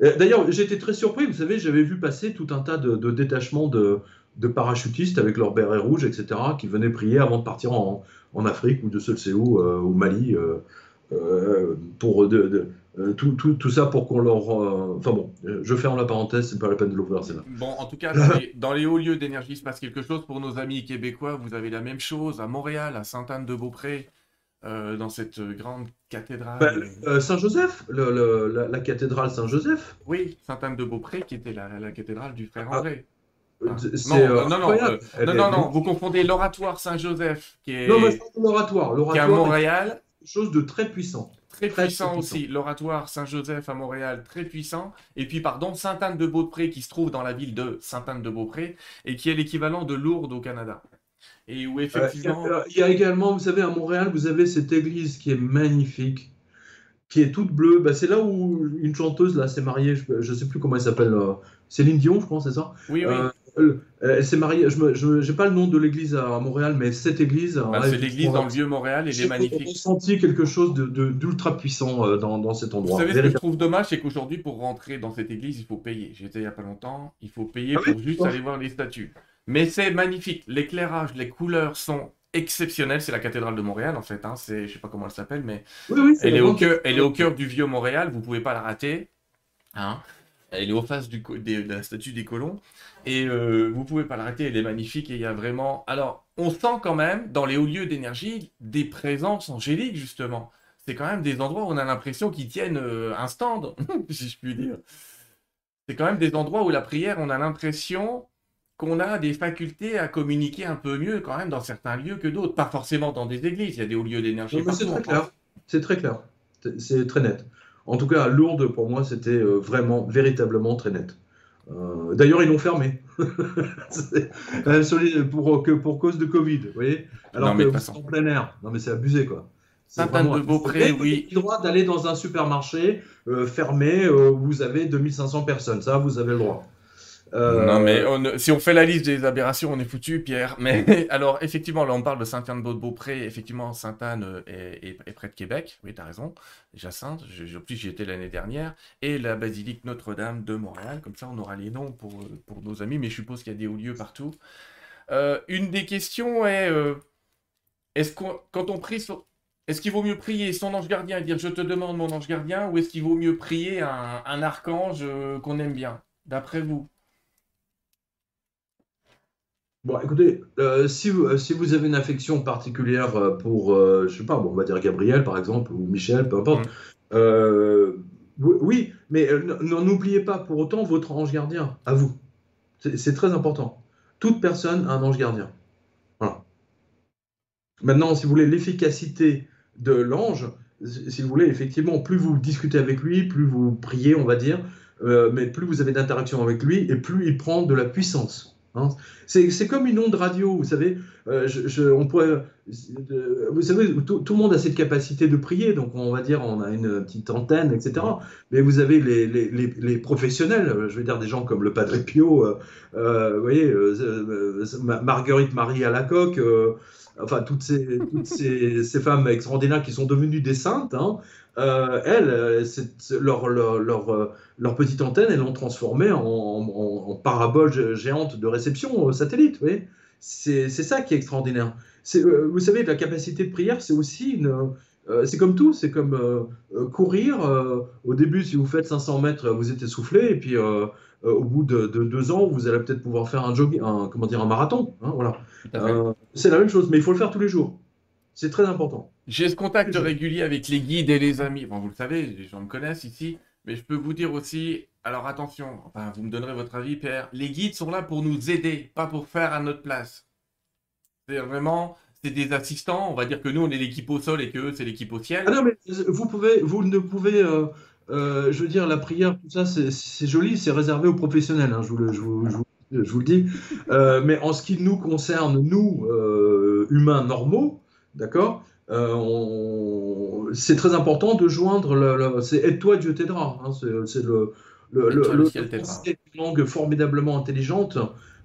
D'ailleurs, j'étais très surpris, vous savez, j'avais vu passer tout un tas de, détachements de, parachutistes avec leurs bérets rouges, etc., qui venaient prier avant de partir en, Afrique ou de ce sait où, euh, au Mali, pour de, euh, tout, tout, tout, ça pour qu'on leur. Euh, enfin bon, je ferme la parenthèse, c'est pas la peine de l'ouvrir, c'est là. Bon, en tout cas, dans les, hauts lieux d'énergie, il se passe quelque chose. Pour nos amis québécois, vous avez la même chose à Montréal, à Sainte-Anne-de-Beaupré, euh, dans cette grande cathédrale. Ben, Saint-Joseph, la, cathédrale Saint-Joseph. Oui, Sainte-Anne-de-Beaupré, qui était la, cathédrale du frère ah, Non, non, non, non, non, vous confondez l'oratoire Saint-Joseph, qui est, non, mais l'oratoire, est à Montréal. Chose de très puissant. Très, puissant, aussi. L'oratoire Saint-Joseph à Montréal, très puissant. Et puis, pardon, Sainte-Anne-de-Beaupré, qui se trouve dans la ville de Sainte-Anne-de-Beaupré, et qui est l'équivalent de Lourdes au Canada. Et où effectivement. il, y a, également, vous savez, à Montréal, vous avez cette église qui est magnifique, qui est toute bleue. Bah, c'est là où une chanteuse là s'est mariée, je ne sais plus comment elle s'appelle. Euh, Céline Dion, je crois, c'est ça? Oui, oui. Euh, euh, elle s'est mariée, je n'ai pas le nom de l'église à Montréal, mais cette église. Bah, c'est l'église dans le vieux Montréal et elle est magnifique. J'ai ressenti quelque chose d'ultra de, puissant euh, dans, dans, cet endroit. Vous savez ce que je trouve dommage, c'est qu'aujourd'hui, pour rentrer dans cette église, il faut payer. J'étais il n'y a pas longtemps, il faut payer ah pour juste aller voir les statues. Mais c'est magnifique. L'éclairage, les couleurs sont exceptionnelles. C'est la cathédrale de Montréal, en fait. Hein. Je ne sais pas comment elle s'appelle, mais elle, est au cœur, elle est au cœur du vieux Montréal. Vous ne pouvez pas la rater. Hein. Elle est au face du, de la statue des colons. Et euh, vous pouvez pas l'arrêter, elle est magnifique. Et il y a vraiment. Alors, on sent quand même, dans les hauts lieux d'énergie, des présences angéliques, justement. C'est quand même des endroits où on a l'impression qu'ils tiennent euh, un stand, si je puis dire. C'est quand même des endroits où la prière, on a l'impression qu'on a des facultés à communiquer un peu mieux quand même dans certains lieux que d'autres. Pas forcément dans des églises, il y a des hauts lieux d'énergie. C'est très clair. C'est très clair. C'est très net. En tout cas, Lourdes, pour moi, c'était euh, vraiment, véritablement très net. Euh, d'ailleurs, ils l'ont fermé. pour, que, pour cause de Covid, vous voyez Alors que vous en plein air. Non, mais c'est abusé, quoi. Sainte-Anne-de-Beaupré, oui. Vous avez le droit d'aller dans un supermarché euh, fermé où vous avez 2500 personnes. Ça, vous avez le droit. Euh, non, mais si on fait la liste des aberrations, on est foutu, Pierre. Mais alors, effectivement, là, on parle de Sainte-Anne-de-Beaupré. Effectivement, Sainte-Anne euh, est, près de Québec. Oui, tu as raison. Jacinthe, plus, j'y étais l'année dernière. Et la basilique Notre-Dame de Montréal. Comme ça, on aura les noms pour, euh, nos amis. Mais je suppose qu'il y a des hauts lieux partout. une des questions est est-ce qu'on, quand on prie Est-ce qu'il vaut mieux prier son ange gardien et dire je te demande mon ange gardien ou est-ce qu'il vaut mieux prier un archange qu'on aime bien, d'après vous? Bon, écoutez, euh, si, vous, si vous avez une affection particulière euh, pour, je euh, je sais pas, bon, on va dire Gabriel par exemple, ou Michel, peu importe, mm. Oui, mais n'oubliez pas pour autant votre ange gardien, à vous. C'est très important. Toute personne a un ange gardien. Voilà. Maintenant, si vous voulez l'efficacité de l'ange, si vous voulez, effectivement, plus vous discutez avec lui, plus vous priez, on va dire, euh, mais plus vous avez d'interaction avec lui, et plus il prend de la puissance. Hein. C'est comme une onde radio, vous savez. Euh, on pourrait, euh, vous savez, tout, le monde a cette capacité de prier, donc on va dire on a une petite antenne, etc. Mais vous avez les, les, les, professionnels, je veux dire des gens comme le Padre Pio, vous voyez, Marguerite Marie à la coque enfin toutes ces, toutes ces, ces, femmes extraordinaires qui sont devenues des saintes, hein, euh, elles, euh, leur, leur, leur, euh, leur, petite antenne, elles l'ont transformée en, en, parabole géante de réception satellite. C'est ça qui est extraordinaire. vous savez, la capacité de prière, c'est aussi une, c'est comme tout, c'est comme courir. au début, si vous faites 500 mètres, vous êtes essoufflé, et puis au bout de, deux ans, vous allez peut-être pouvoir faire un jogging, un, comment dire, un marathon. Hein, voilà. c'est la même chose, mais il faut le faire tous les jours. C'est très important. J'ai ce contact régulier avec les guides et les amis. Bon, vous le savez, les gens me connaissent ici. Mais je peux vous dire aussi, alors attention, enfin, vous me donnerez votre avis, Pierre. Les guides sont là pour nous aider, pas pour faire à notre place. C'est vraiment, c'est des assistants. On va dire que nous, on est l'équipe au sol et que c'est l'équipe au ciel. Ah non, mais vous pouvez, vous ne pouvez, euh, euh, je veux dire, la prière, tout ça, c'est joli, c'est réservé aux professionnels. Hein, je, vous le, je, vous, je, vous, le dis. Euh, mais en ce qui nous concerne, nous, humains normaux, D'accord? Euh, C'est très important de joindre le. c'est Aide-toi, Dieu t'aidera. Hein, c'est le. le, le, une langue formidablement intelligente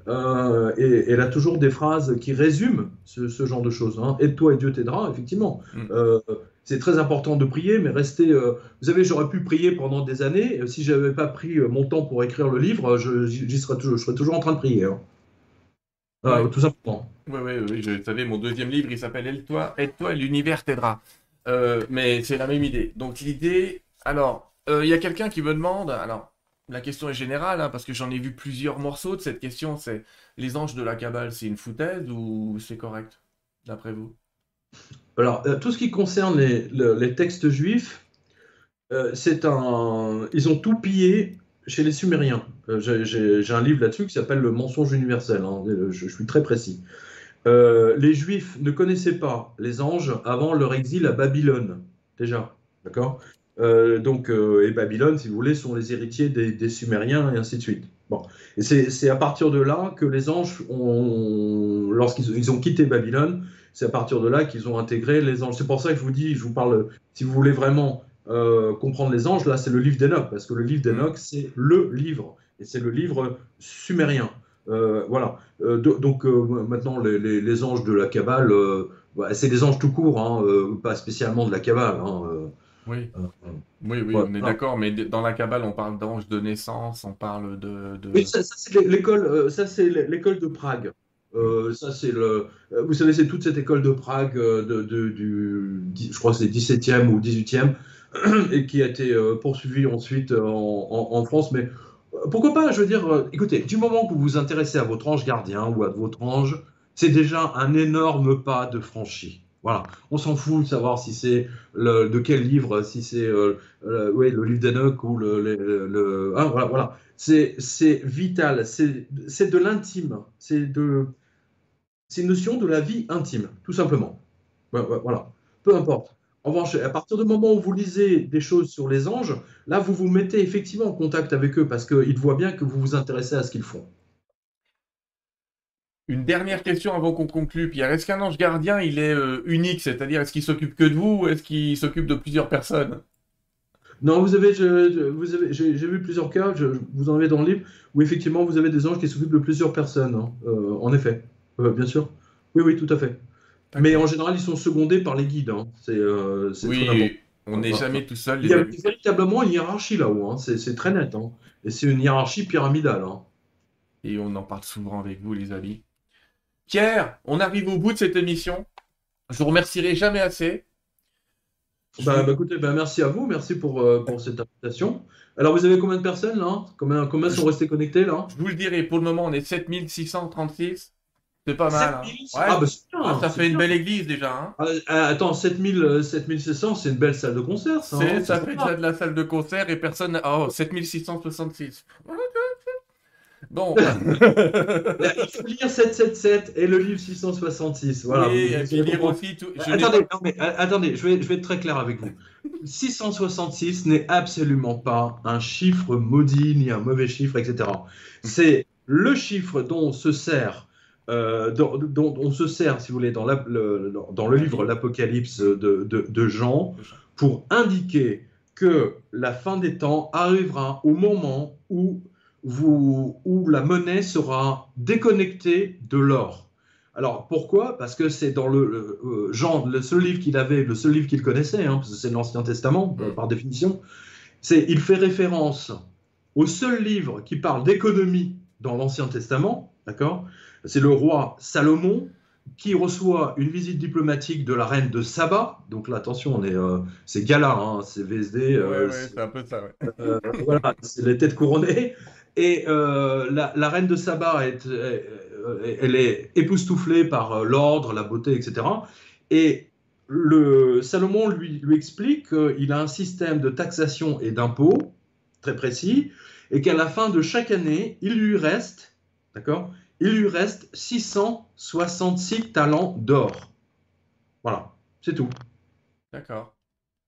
euh, et, elle a toujours des phrases qui résument ce, genre de choses. Hein. Aide-toi et Dieu t'aidera, effectivement. Mm. Euh, c'est très important de prier, mais rester. vous savez, j'aurais pu prier pendant des années. Si je n'avais pas pris mon temps pour écrire le livre, j'y serais toujours, je serais toujours en train de prier. Hein. Tout simplement. Oui, oui, oui, je savais, mon deuxième livre, il s'appelle Aide-toi, aide-toi et l'univers t'aidera. Euh, mais c'est la même idée. Donc l'idée, alors, euh, il y a quelqu'un qui me demande, alors, la question est générale, hein, parce que j'en ai vu plusieurs morceaux de cette question, c'est les anges de la Kabbale, c'est une foutaise ou c'est correct, d'après vous? Alors, euh, tout ce qui concerne les, les textes juifs, c'est un... Ils ont tout pillé chez les Sumériens. J'ai un livre là-dessus qui s'appelle Le mensonge universel. Hein. je, suis très précis. Euh, les Juifs ne connaissaient pas les anges avant leur exil à Babylone, déjà. D'accord? Euh, donc, euh, et Babylone, si vous voulez, sont les héritiers des, Sumériens et ainsi de suite. Bon. Et c'est à partir de là que les anges, ont, lorsqu'ils ont quitté Babylone, c'est à partir de là qu'ils ont intégré les anges. C'est pour ça que je vous dis, je vous parle, si vous voulez vraiment comprendre les anges, là, c'est le livre d'Enoch, parce que le livre d'Enoch, c'est le livre, et c'est le livre sumérien. Euh, voilà. Euh, donc euh, maintenant, les, anges de la Kabbale, bah, c'est des anges tout court, hein, pas spécialement de la Kabbale. Hein, oui. oui, oui, on est d'accord, mais dans la Kabbale, on parle d'anges de naissance, on parle de. Oui, ça, c'est l'école, ça c'est l'école de Prague. ça c'est le, vous savez, c'est toute cette école de Prague de, du, je crois que c'est 17e ou 18e, et qui a été poursuivie ensuite en, en France, mais pourquoi pas Je veux dire, euh, écoutez, du moment que vous vous intéressez à votre ange gardien ou à votre ange, c'est déjà un énorme pas de franchi. Voilà, on s'en fout de savoir si c'est de quel livre, si c'est euh, le livre d'Enoch ou le, le, ah, voilà, voilà. C'est vital, c'est de l'intime, c'est c'est une notion de la vie intime, tout simplement. Voilà, peu importe. En revanche, à partir du moment où vous lisez des choses sur les anges, là, vous vous mettez effectivement en contact avec eux parce qu'ils voient bien que vous vous intéressez à ce qu'ils font. Une dernière question avant qu'on conclue, Pierre. Est-ce qu'un ange gardien, il est euh, unique? C'est-à-dire, est-ce qu'il s'occupe que de vous ou est-ce qu'il s'occupe de plusieurs personnes? Non, vous avez, j'ai, vu plusieurs cas, je, vous en avez dans le livre, où effectivement, vous avez des anges qui s'occupent de plusieurs personnes. Hein. Euh, en effet, euh, bien sûr. Oui, oui, tout à fait. Mais en général, ils sont secondés par les guides. Hein. C'est, euh, oui, on n'est jamais tout seul. Il y a véritablement une hiérarchie là-haut. Hein. C'est, très net. Hein. Et c'est une hiérarchie pyramidale. Et on en parle souvent avec vous, les amis. Pierre, on arrive au bout de cette émission. Je vous remercierai jamais assez. Bah, bah écoutez, bah, merci à vous, merci pour, euh, pour cette invitation. Alors, vous avez combien de personnes là? Combien, combien sont restés connectés là? Je vous le dirai, pour le moment, on est 7636. C'est pas mal. hein. 7000, Ouais. ah, bah, bien, Ah, ça fait une belle église déjà. Hein. Ah, ah, attends, 7000, euh, 7600, c'est une belle salle de concert, ça. Hein, ça fait déjà de la salle de concert et personne. Oh, 7666. Bon. Il faut lire 777 et le livre 666. Voilà. oui, Vous- et vous lire aussi tout. je n'ai Attendez, non, mais, euh, attendez, je vais, je vais être très clair avec vous. 666 n'est absolument pas un chiffre maudit ni un mauvais chiffre, etc. C'est le chiffre dont se sert, euh, dont, dont on se sert, si vous voulez, dans, la- le, dans le livre L'Apocalypse de, de, de Jean, pour indiquer que la fin des temps arrivera au moment où, vous, où la monnaie sera déconnectée de l'or. Alors pourquoi? Parce que c'est dans le, le- euh, Jean, le seul livre qu'il avait, le seul livre qu'il connaissait, hein, parce que c'est l'Ancien Testament Mm. par définition, c'est il fait référence au seul livre qui parle d'économie dans l'Ancien Testament, d'accord? C'est le roi Salomon qui reçoit une visite diplomatique de la reine de Saba. Donc là, attention, on est, euh, c'est gala, hein, c'est VSD, euh, ouais, c'est- c'est un peu ça. ouais. euh, voilà, c'est les têtes couronnées. Et euh, la, la reine de Saba, est, elle est époustouflée par l'ordre, la beauté, etc. Et le, Salomon lui, lui explique qu'il a un système de taxation et d'impôts très précis, et qu'à la fin de chaque année, il lui reste, d'accord, il lui reste 666 talents d'or. Voilà, c'est tout. D'accord.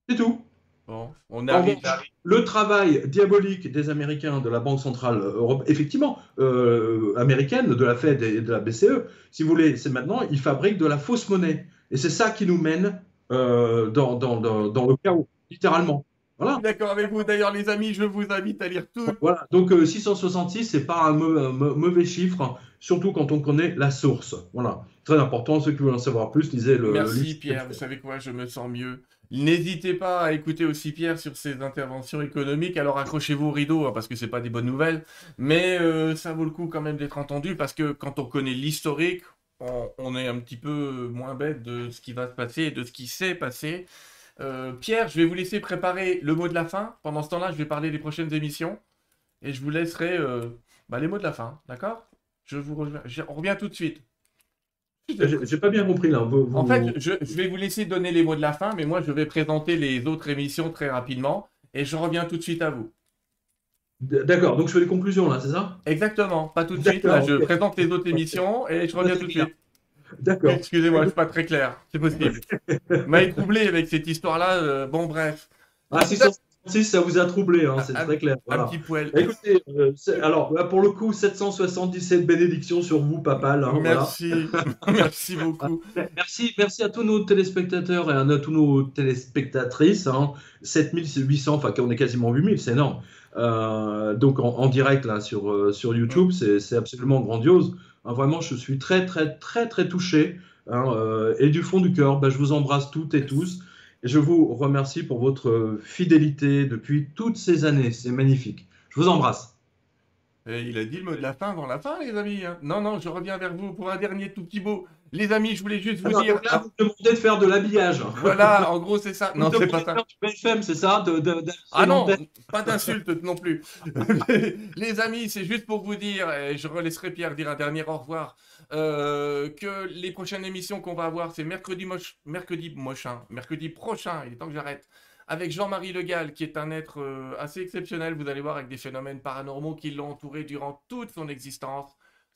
C'est tout. Bon, on arrive. le travail diabolique des Américains, de la Banque Centrale Europe, effectivement, euh, américaine, de la Fed et de la BCE, si vous voulez, c'est maintenant, ils fabriquent de la fausse monnaie. Et c'est ça qui nous mène euh, dans, dans, dans, dans le chaos, littéralement. Voilà. D'accord avec vous. D'ailleurs, les amis, je vous invite à lire tout. Voilà. Donc euh, 666, c'est pas un, mau- mauvais chiffre, surtout quand on connaît la source. Voilà. Très important. Ceux qui veulent en savoir plus, lisez le. Merci. Pierre, vous savez quoi, je me sens mieux. N'hésitez pas à écouter aussi Pierre sur ses interventions économiques. Alors accrochez-vous au rideau hein, parce que c'est pas des bonnes nouvelles, mais euh, ça vaut le coup quand même d'être entendu parce que quand on connaît l'historique, on, on est un petit peu moins bête de ce qui va se passer et de ce qui s'est passé. Euh, Pierre, je vais vous laisser préparer le mot de la fin. Pendant ce temps-là, je vais parler des prochaines émissions et je vous laisserai euh, bah, les mots de la fin, d'accord? Je vous reviens, je- on revient tout de suite. J'ai pas bien compris là. Vous- vous- En fait, je, je vais vous laisser donner les mots de la fin, mais moi, je vais présenter les autres émissions très rapidement et je reviens tout de suite à vous. D'accord. Donc je fais les conclusions là, c'est ça? Exactement, pas tout de suite. Là, je présente les autres émissions et je reviens tout de suite. D'accord. Excusez-moi, je suis pas très clair. C'est possible. M'avez troublé avec cette histoire-là. euh, bon, bref, Ah, 666, ça vous a troublé, hein, c'est Un- très clair. un Voilà. petit poil. Écoutez, euh, alors là, pour le coup, 777 bénédictions sur vous, Papal. hein, voilà. Merci, merci beaucoup. Merci, merci à tous nos téléspectateurs et à tous nos téléspectatrices. Hein. 7800, enfin on est quasiment 8000, c'est énorme. Euh, donc en, en direct là sur, sur YouTube, c'est absolument grandiose. Hein, vraiment, je suis très très très très touché. hein, euh, et du fond du cœur, bah, je vous embrasse toutes et tous. Et je vous remercie pour votre fidélité depuis toutes ces années. C'est magnifique. Je vous embrasse. Et il a dit le mot de la fin dans la fin, les amis. hein. Non, non, je reviens vers vous pour un dernier tout petit mot. Les amis, je voulais juste vous Alors, dire. là, vous demandez de faire de l'habillage. Voilà, en gros, c'est ça. Vous Non, c'est pas de ça. faire du BFM, c'est ça de, de- de- Ah non, pas d'insultes non plus. les amis, c'est juste pour vous dire, et je relaisserai Pierre dire un dernier au revoir, euh, que les prochaines émissions qu'on va avoir, c'est mercredi, moche, mercredi mochin, mercredi prochain, il est temps que j'arrête, avec Jean-Marie Le Gall, qui est un être euh, assez exceptionnel, vous allez voir, avec des phénomènes paranormaux qui l'ont entouré durant toute son existence.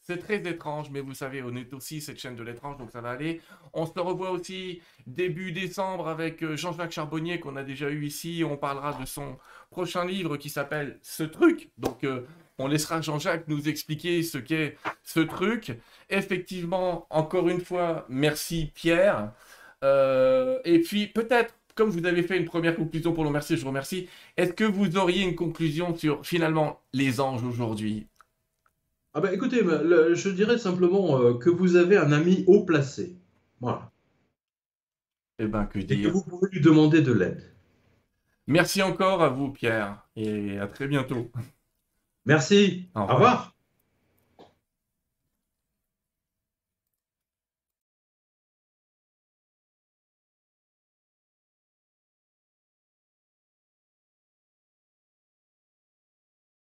C'est très étrange, mais vous savez, on est aussi cette chaîne de l'étrange, donc ça va aller. On se revoit aussi début décembre avec euh, Jean-Jacques Charbonnier, qu'on a déjà eu ici. On parlera de son prochain livre qui s'appelle Ce truc. Donc, euh, on laissera Jean-Jacques nous expliquer ce qu'est ce truc. Effectivement, encore une fois, merci Pierre. Euh, et puis, peut-être, comme vous avez fait une première conclusion pour le remercier, je vous remercie. Est-ce que vous auriez une conclusion sur finalement les anges aujourd'hui? Ah bah écoutez, bah, le- je dirais simplement euh, que vous avez un ami haut placé. Voilà. Eh ben, que Et que dire vous pouvez lui demander de l'aide. Merci encore à vous, Pierre, et à très bientôt. Merci. Au revoir.